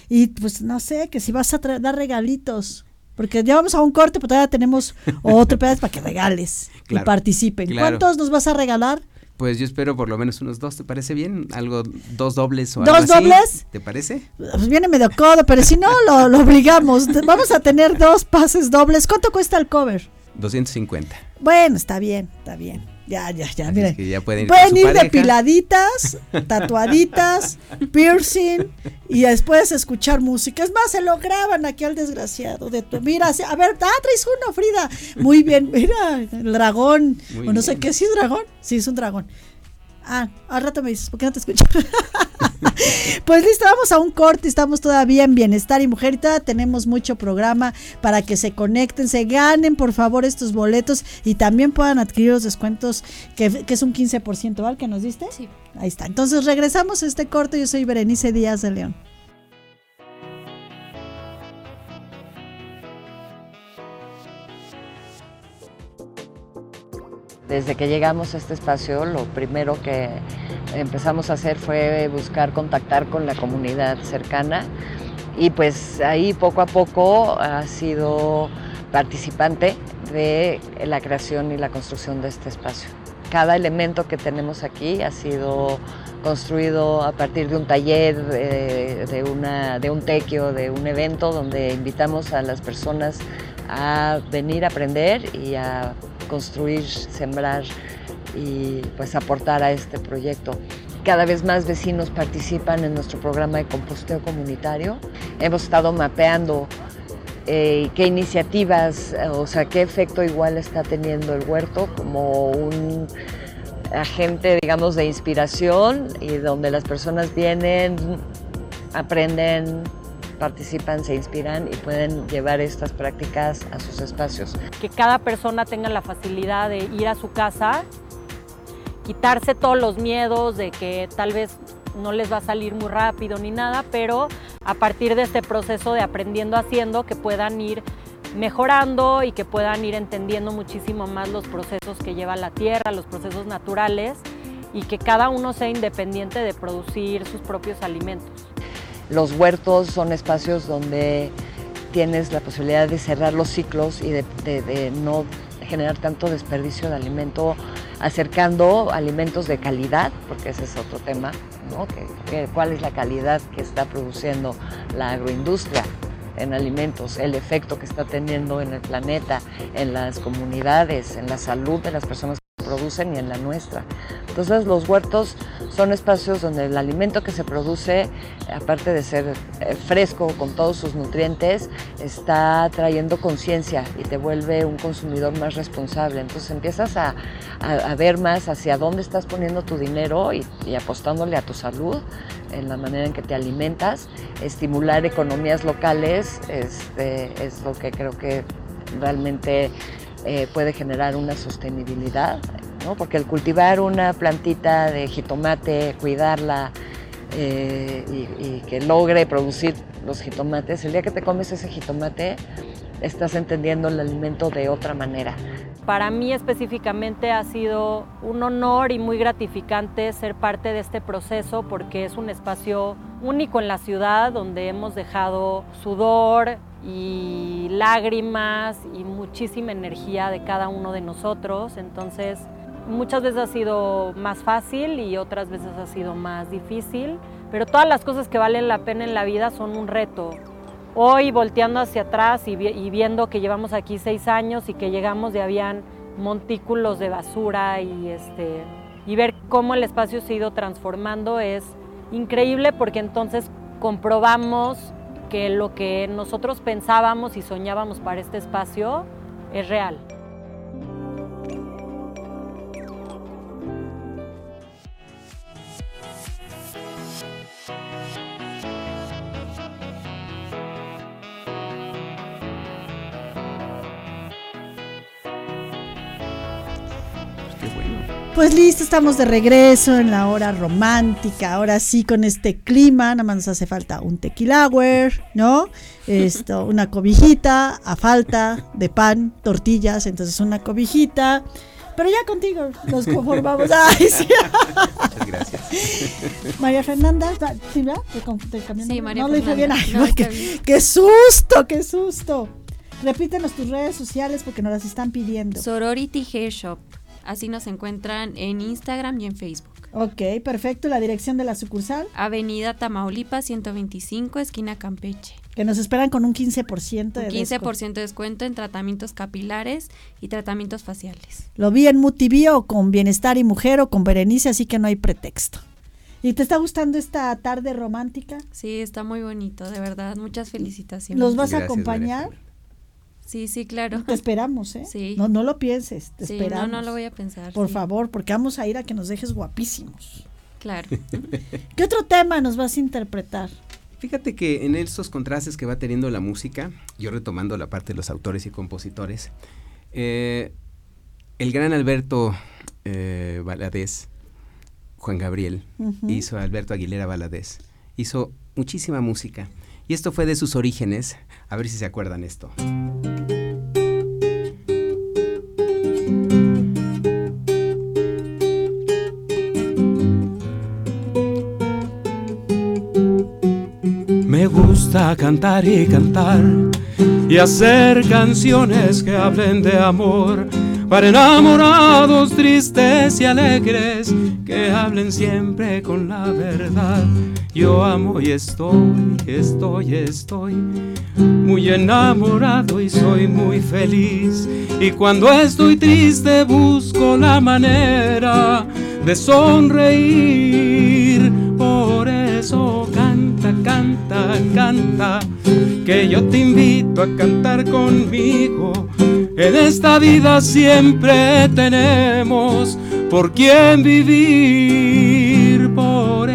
Y pues no sé, que si vas a dar regalitos, porque ya vamos a un corte, pero todavía tenemos otro pedazo para que regales y participen. ¿Cuántos nos vas a regalar? Pues yo espero por lo menos unos dos, ¿te parece bien? Algo, dos dobles o ¿Dos algo así. dobles? ¿Te parece? Pues viene medio codo, pero si no, lo, lo obligamos. Vamos a tener dos pases dobles. ¿Cuánto cuesta el cover? 250. Bueno, está bien, está bien. Ya, ya, ya, miren. pueden ir, pueden ir depiladitas, tatuaditas, piercing y después escuchar música. Es más, se lo graban aquí al desgraciado de tu. Mira, a ver, ah, traes uno, Frida. Muy bien, mira, el dragón. o no sé qué, ¿sí es dragón? Sí, es un dragón. Ah, al rato me dices, ¿por qué no te escucho? pues listo, vamos a un corte, estamos todavía en Bienestar y Mujer y todavía tenemos mucho programa para que se conecten, se ganen por favor estos boletos y también puedan adquirir los descuentos que, que es un 15%, ¿vale? ¿Que nos diste? Sí. Ahí está. Entonces regresamos a este corte, yo soy Berenice Díaz de León. Desde que llegamos a este espacio, lo primero que empezamos a hacer fue buscar contactar con la comunidad cercana y pues ahí poco a poco ha sido participante de la creación y la construcción de este espacio. Cada elemento que tenemos aquí ha sido construido a partir de un taller, una, de un tequio, de un evento donde invitamos a las personas a venir a aprender y a construir, sembrar y pues aportar a este proyecto. Cada vez más vecinos participan en nuestro programa de composteo comunitario. Hemos estado mapeando eh, qué iniciativas, o sea, qué efecto igual está teniendo el huerto como un agente, digamos, de inspiración y donde las personas vienen, aprenden, participan, se inspiran y pueden llevar estas prácticas a sus espacios. Que cada persona tenga la facilidad de ir a su casa, quitarse todos los miedos de que tal vez no les va a salir muy rápido ni nada, pero a partir de este proceso de aprendiendo haciendo, que puedan ir mejorando y que puedan ir entendiendo muchísimo más los procesos que lleva la tierra, los procesos naturales y que cada uno sea independiente de producir sus propios alimentos. Los huertos son espacios donde tienes la posibilidad de cerrar los ciclos y de, no generar tanto desperdicio de alimento, acercando alimentos de calidad, porque ese es otro tema, ¿no? ¿Cuál es la calidad que está produciendo la agroindustria? en alimentos, el efecto que está teniendo en el planeta, en las comunidades, en la salud de las personas producen y en la nuestra. Entonces los huertos son espacios donde el alimento que se produce, aparte de ser eh, fresco con todos sus nutrientes, está trayendo conciencia y te vuelve un consumidor más responsable. Entonces empiezas a, ver más hacia dónde estás poniendo tu dinero y, apostándole a tu salud en la manera en que te alimentas. Estimular economías locales este, es lo que creo que realmente eh, puede generar una sostenibilidad, ¿no? porque el cultivar una plantita de jitomate, cuidarla eh, y, que logre producir los jitomates, el día que te comes ese jitomate estás entendiendo el alimento de otra manera. Para mí específicamente ha sido un honor y muy gratificante ser parte de este proceso porque es un espacio único en la ciudad donde hemos dejado sudor, y lágrimas y muchísima energía de cada uno de nosotros. Entonces, muchas veces ha sido más fácil y otras veces ha sido más difícil, pero todas las cosas que valen la pena en la vida son un reto. Hoy volteando hacia atrás y, viendo que llevamos aquí seis años y que llegamos y habían montículos de basura y, este, y ver cómo el espacio se ha ido transformando es increíble porque entonces comprobamos que lo que nosotros pensábamos y soñábamos para este espacio es real. Pues listo, estamos de regreso en la hora romántica. Ahora sí, con este clima, nada más nos hace falta un tequilauer, ¿no? Esto, una cobijita a falta de pan, tortillas, entonces una cobijita. Pero ya contigo nos conformamos. Ay, sí. Muchas gracias. María Fernanda, ¿sí, verdad? Sí, María no lo dije bien. Fernanda. Ay, No, qué, bien. qué susto, qué susto. Repítenos tus redes sociales porque nos las están pidiendo. Sorority Hair Shop. Así nos encuentran en Instagram y en Facebook. Ok, perfecto. La dirección de la sucursal, Avenida Tamaulipas 125, esquina Campeche. que nos esperan con un 15% de Un descuento. 15% de descuento en tratamientos capilares y tratamientos faciales. Lo vi en Mutibio con Bienestar y Mujer o con Berenice, así que no hay pretexto. ¿Y te está gustando esta tarde romántica? Sí, está muy bonito, de verdad. Muchas felicitaciones. ¿Los vas a acompañar? María Sí, sí, claro. Te esperamos, ¿eh? Sí. No, no lo pienses, te Sí, esperamos. no, no lo voy a pensar. Por sí. favor, porque vamos a ir a que nos dejes guapísimos. Claro. ¿Qué otro tema nos vas a interpretar? Fíjate que en estos contrastes que va teniendo la música, yo retomando la parte de los autores y compositores, eh, el gran Alberto eh, Valadez, Juan Gabriel, hizo Alberto Aguilera Valadez, hizo muchísima música. Y esto fue de sus orígenes, a ver si se acuerdan esto. Me gusta cantar y cantar y hacer canciones que hablen de amor para enamorados tristes y alegres que hablen siempre con la verdad. Yo amo y estoy, estoy, estoy muy enamorado y soy muy feliz. Y cuando estoy triste busco la manera de sonreír. Por eso canta, canta, canta, que yo te invito a cantar conmigo. En esta vida siempre tenemos por quién vivir. Por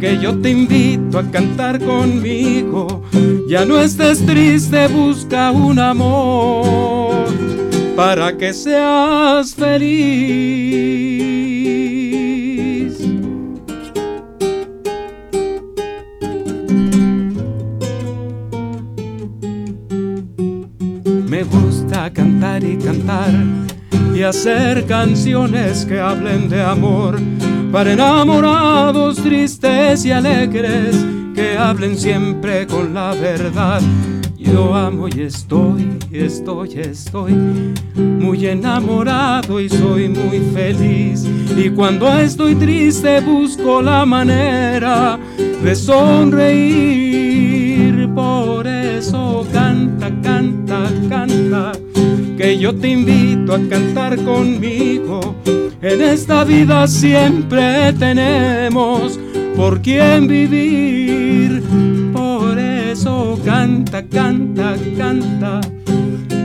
que yo te invito a cantar conmigo. Ya no estés triste, busca un amor para que seas feliz. Me gusta cantar y cantar y hacer canciones que hablen de amor para enamorados tristes y alegres que hablen siempre con la verdad. Yo amo y estoy, estoy, estoy muy enamorado y soy muy feliz. Y cuando estoy triste busco la manera de sonreír. Por eso canta, canta, canta, que yo te invito a cantar conmigo. En esta vida siempre tenemos por quién vivir. Por eso canta, canta, canta,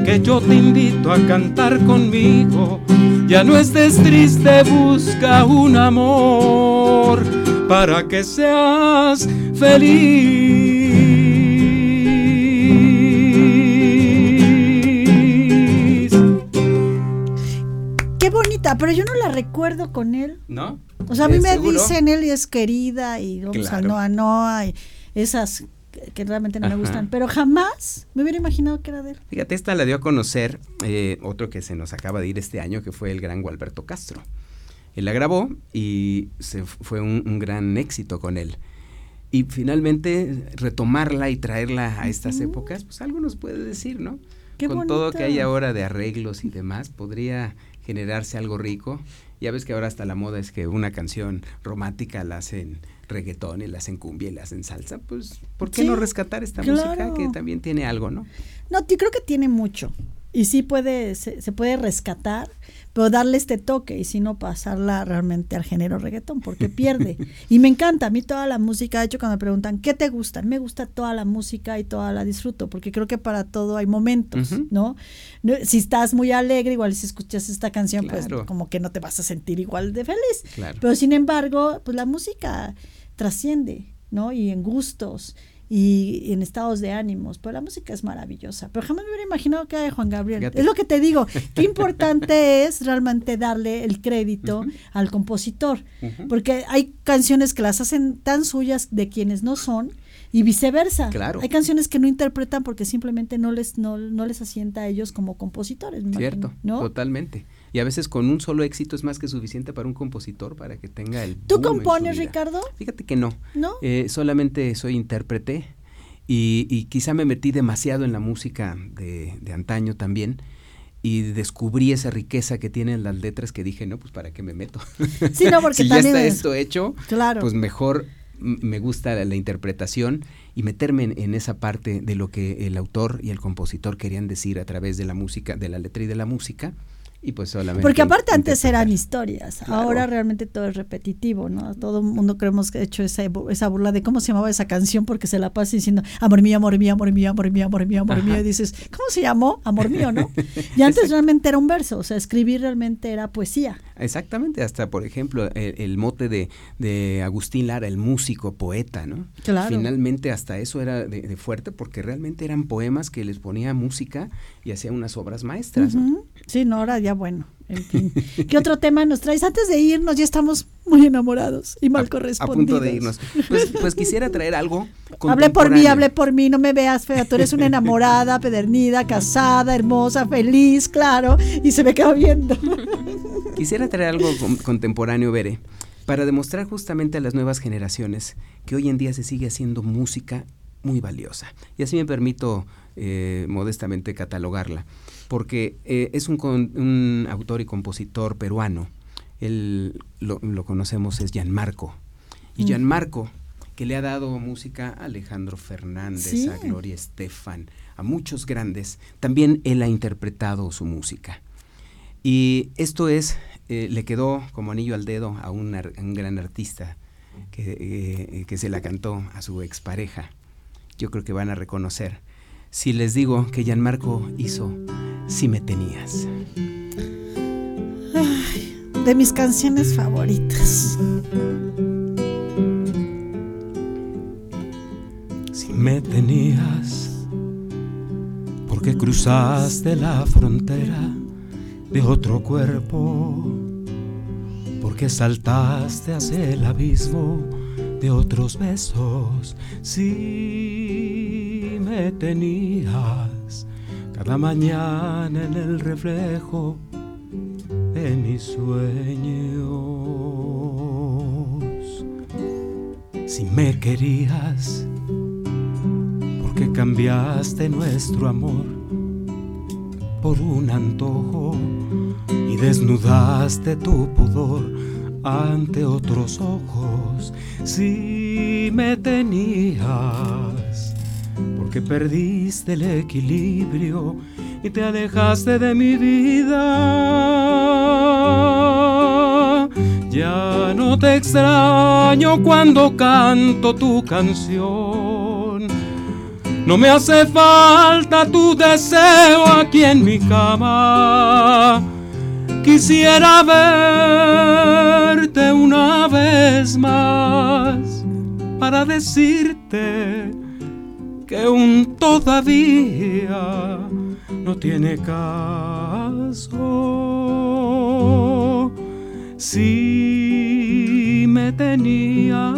que yo te invito a cantar conmigo. Ya no estés triste, busca un amor para que seas feliz. Bonita, pero yo no la recuerdo con él. ¿No? O sea, a mí ¿Es me seguro? dicen él y es querida y vamos Claro. al Noa Noa y esas que- realmente no me gustan, pero jamás me hubiera imaginado que era de él. Fíjate, esta la dio a conocer eh, otro que se nos acaba de ir este año, que fue el gran Gualberto Castro. Él la grabó y se fue un, un gran éxito con él. Y finalmente retomarla y traerla a estas épocas, pues algo nos puede decir, ¿no? Qué con todo que hay ahora de arreglos y demás, podría generarse algo rico. Ya ves que ahora hasta la moda es que una canción romántica la hacen reggaetón y la hacen cumbia y la hacen salsa, pues ¿por qué Sí, no rescatar esta música que también tiene algo, ¿no? No, yo creo que tiene mucho. Y sí puede, se, se puede rescatar, pero darle este toque y si no pasarla realmente al género reggaetón, porque pierde. y me encanta, a mí toda la música, de hecho cuando me preguntan, ¿qué te gusta? Me gusta toda la música y toda la disfruto, porque creo que para todo hay momentos, ¿no? No, Si estás muy alegre, igual si escuchas esta canción, pues como que no te vas a sentir igual de feliz. Claro. Pero sin embargo, pues la música trasciende, ¿no? Y en gustos y, en estados de ánimos. Pero la música es maravillosa. Pero jamás me hubiera imaginado que era de Juan Gabriel. Fíjate. Es lo que te digo. Qué importante es realmente darle el crédito al compositor. Porque hay canciones que las hacen tan suyas de quienes no son. Y viceversa. Claro. Hay canciones que no interpretan porque simplemente no les, no, no les asienta a ellos como compositores. me Cierto, imagino, ¿no? totalmente. Y a veces con un solo éxito es más que suficiente para un compositor para que tenga el. ¿Tú boom en su compones, vida. Ricardo? Fíjate que no. ¿No? Eh, solamente soy intérprete y, y quizá me metí demasiado en la música de, de antaño también y descubrí esa riqueza que tienen las letras que dije, no, pues para qué me meto. Sí, no, porque si ya está es- esto hecho, Claro. pues mejor me gusta la, la interpretación y meterme en, en esa parte de lo que el autor y el compositor querían decir a través de la música, de la letra y de la música. Y pues solamente. Porque aparte antes eran historias, Claro. ahora realmente todo es repetitivo, ¿no? Todo el mundo creemos que ha hecho esa, esa burla de cómo se llamaba esa canción porque se la pasa diciendo amor mío, amor mío, amor mío, amor mío, amor mío, amor mío, y dices, ¿cómo se llamó? Amor mío, ¿no? Y antes realmente era un verso, o sea, escribir realmente era poesía. Exactamente, hasta por ejemplo el, el mote de, de Agustín Lara, el músico, poeta, ¿no? Claro. Finalmente hasta eso era de, de fuerte porque realmente eran poemas que les ponía música y hacía unas obras maestras. Sí, no, ahora ya bueno, en fin. ¿Qué otro tema nos traes? Antes de irnos, ya estamos muy enamorados y mal A- A correspondidos. punto de irnos. Pues, pues quisiera traer algo. Hablé por mí, hablé por mí, no me veas fea, tú eres una enamorada, pedernida, casada, hermosa, feliz, claro, y se me quedó viendo. Quisiera traer algo con- contemporáneo, Bere, para demostrar justamente a las nuevas generaciones que hoy en día se sigue haciendo música muy valiosa. Y así me permito eh, modestamente catalogarla, porque eh, es un, autor y compositor peruano. Él lo, lo conocemos, es Gianmarco. Y Mm. Gianmarco, que le ha dado música a Alejandro Fernández, Sí. a Gloria Estefan, a muchos grandes, también él ha interpretado su música. Y esto es, eh, le quedó como anillo al dedo a un, ar- a un gran artista que, eh, que se la cantó a su expareja. Yo creo que van a reconocer. Si les digo que Gianmarco hizo Si me tenías. De mis canciones favoritas. Si me tenías, porque cruzaste la frontera de otro cuerpo, porque saltaste hacia el abismo de otros besos. Si me tenías cada mañana en el reflejo de mis sueños. Si me querías, porque cambiaste nuestro amor por un antojo y desnudaste tu pudor ante otros ojos. Si me tenías, porque perdiste el equilibrio y te alejaste de mi vida. Ya no te extraño cuando canto tu canción. No me hace falta tu deseo aquí en mi cama. Quisiera verte una vez más para decirte que un todavía no tiene caso. Si me tenías.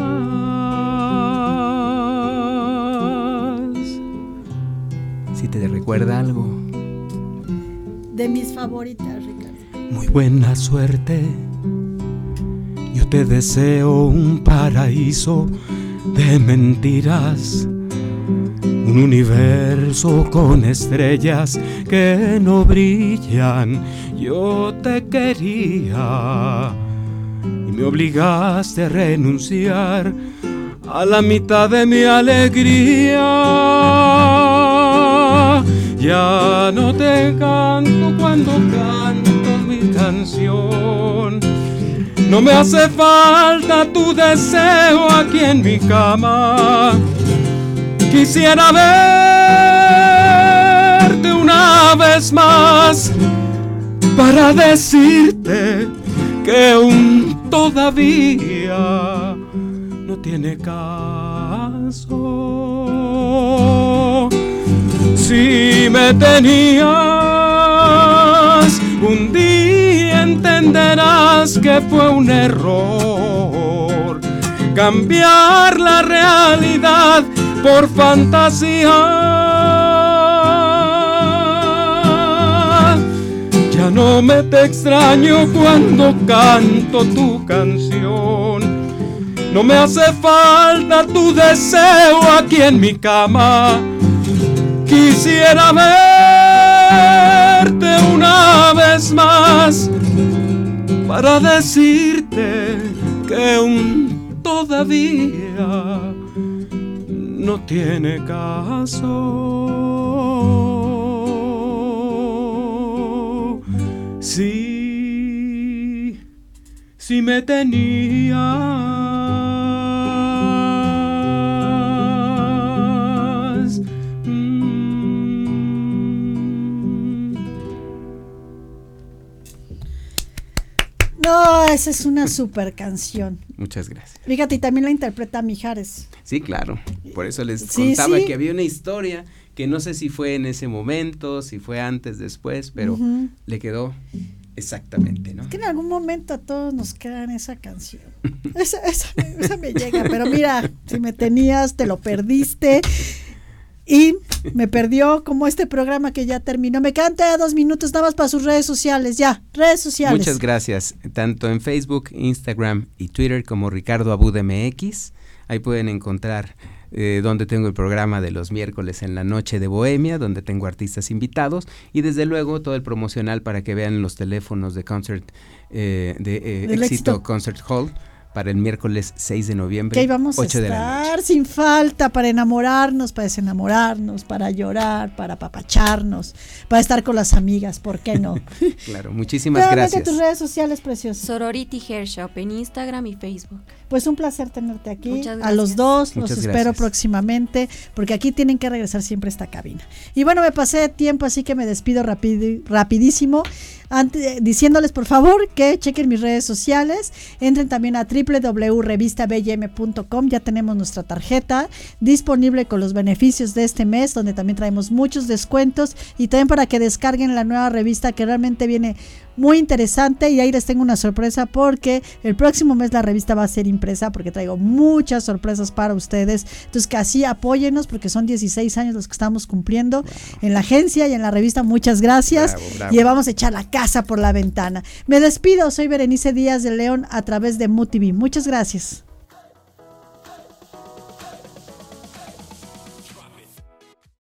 Si te recuerda algo, De mis favoritas, Ricardo. Muy buena suerte. Yo te deseo un paraíso de mentiras. Un universo con estrellas que no brillan. Yo te quería y me obligaste a renunciar a la mitad de mi alegría. Ya no te canto cuando canto mi canción. No me hace falta tu deseo aquí en mi cama. Quisiera verte una vez más para decirte que un todavía no tiene caso. Si me tenías, un día entenderás que fue un error cambiar la realidad por fantasía. Ya no me te extraño cuando canto tu canción. No me hace falta tu deseo aquí en mi cama. Quisiera verte una vez más para decirte que un todavía no tiene caso. Sí, si me tenías. mm. No, esa es una super canción. Muchas gracias. Fíjate, y también la interpreta Mijares. Sí, claro. Por eso les Sí, contaba sí. que había una historia que no sé si fue en ese momento, si fue antes, después, pero le quedó exactamente, ¿no? Es que en algún momento a todos nos quedan esa canción. Esa, esa me- esa me llega, pero mira, si me tenías, te lo perdiste. Y me perdió como este programa que ya terminó. Me quedan todavía dos minutos nada más para sus redes sociales. Ya, redes sociales. Muchas gracias. Tanto en Facebook, Instagram y Twitter como Ricardo Abud MX. Ahí pueden encontrar eh, donde tengo el programa de los miércoles en la noche de Bohemia, donde tengo artistas invitados y desde luego todo el promocional para que vean los teléfonos de concert eh, de eh, Éxito. Concert Hall para el miércoles 6 de noviembre, Que ahí vamos a 8 de la noche. estar sin falta para enamorarnos, para desenamorarnos, para llorar, para apapacharnos, para estar con las amigas, ¿por qué no? Claro, muchísimas Nuevamente gracias. tus redes sociales preciosas. Sorority Hair Shop en Instagram y Facebook. Pues un placer tenerte aquí. Muchas A los gracias. dos Muchas los espero gracias. próximamente, porque aquí tienen que regresar siempre a esta cabina. Y bueno, me pasé de tiempo, así que me despido rapidi- rapidísimo. Ante- diciéndoles por favor que chequen mis redes sociales, entren también a www.revistabm.com, ya tenemos nuestra tarjeta disponible con los beneficios de este mes, donde también traemos muchos descuentos. Y también para que descarguen la nueva revista que realmente viene muy interesante y ahí les tengo una sorpresa porque el próximo mes la revista va a ser impresa porque traigo muchas sorpresas para ustedes. Entonces que así apóyenos porque son 16 años los que estamos cumpliendo en la agencia y en la revista. Muchas gracias. Bravo, bravo. Y vamos a echar la casa por la ventana. Me despido, soy Berenice Díaz de León a través de MUTV. Muchas gracias.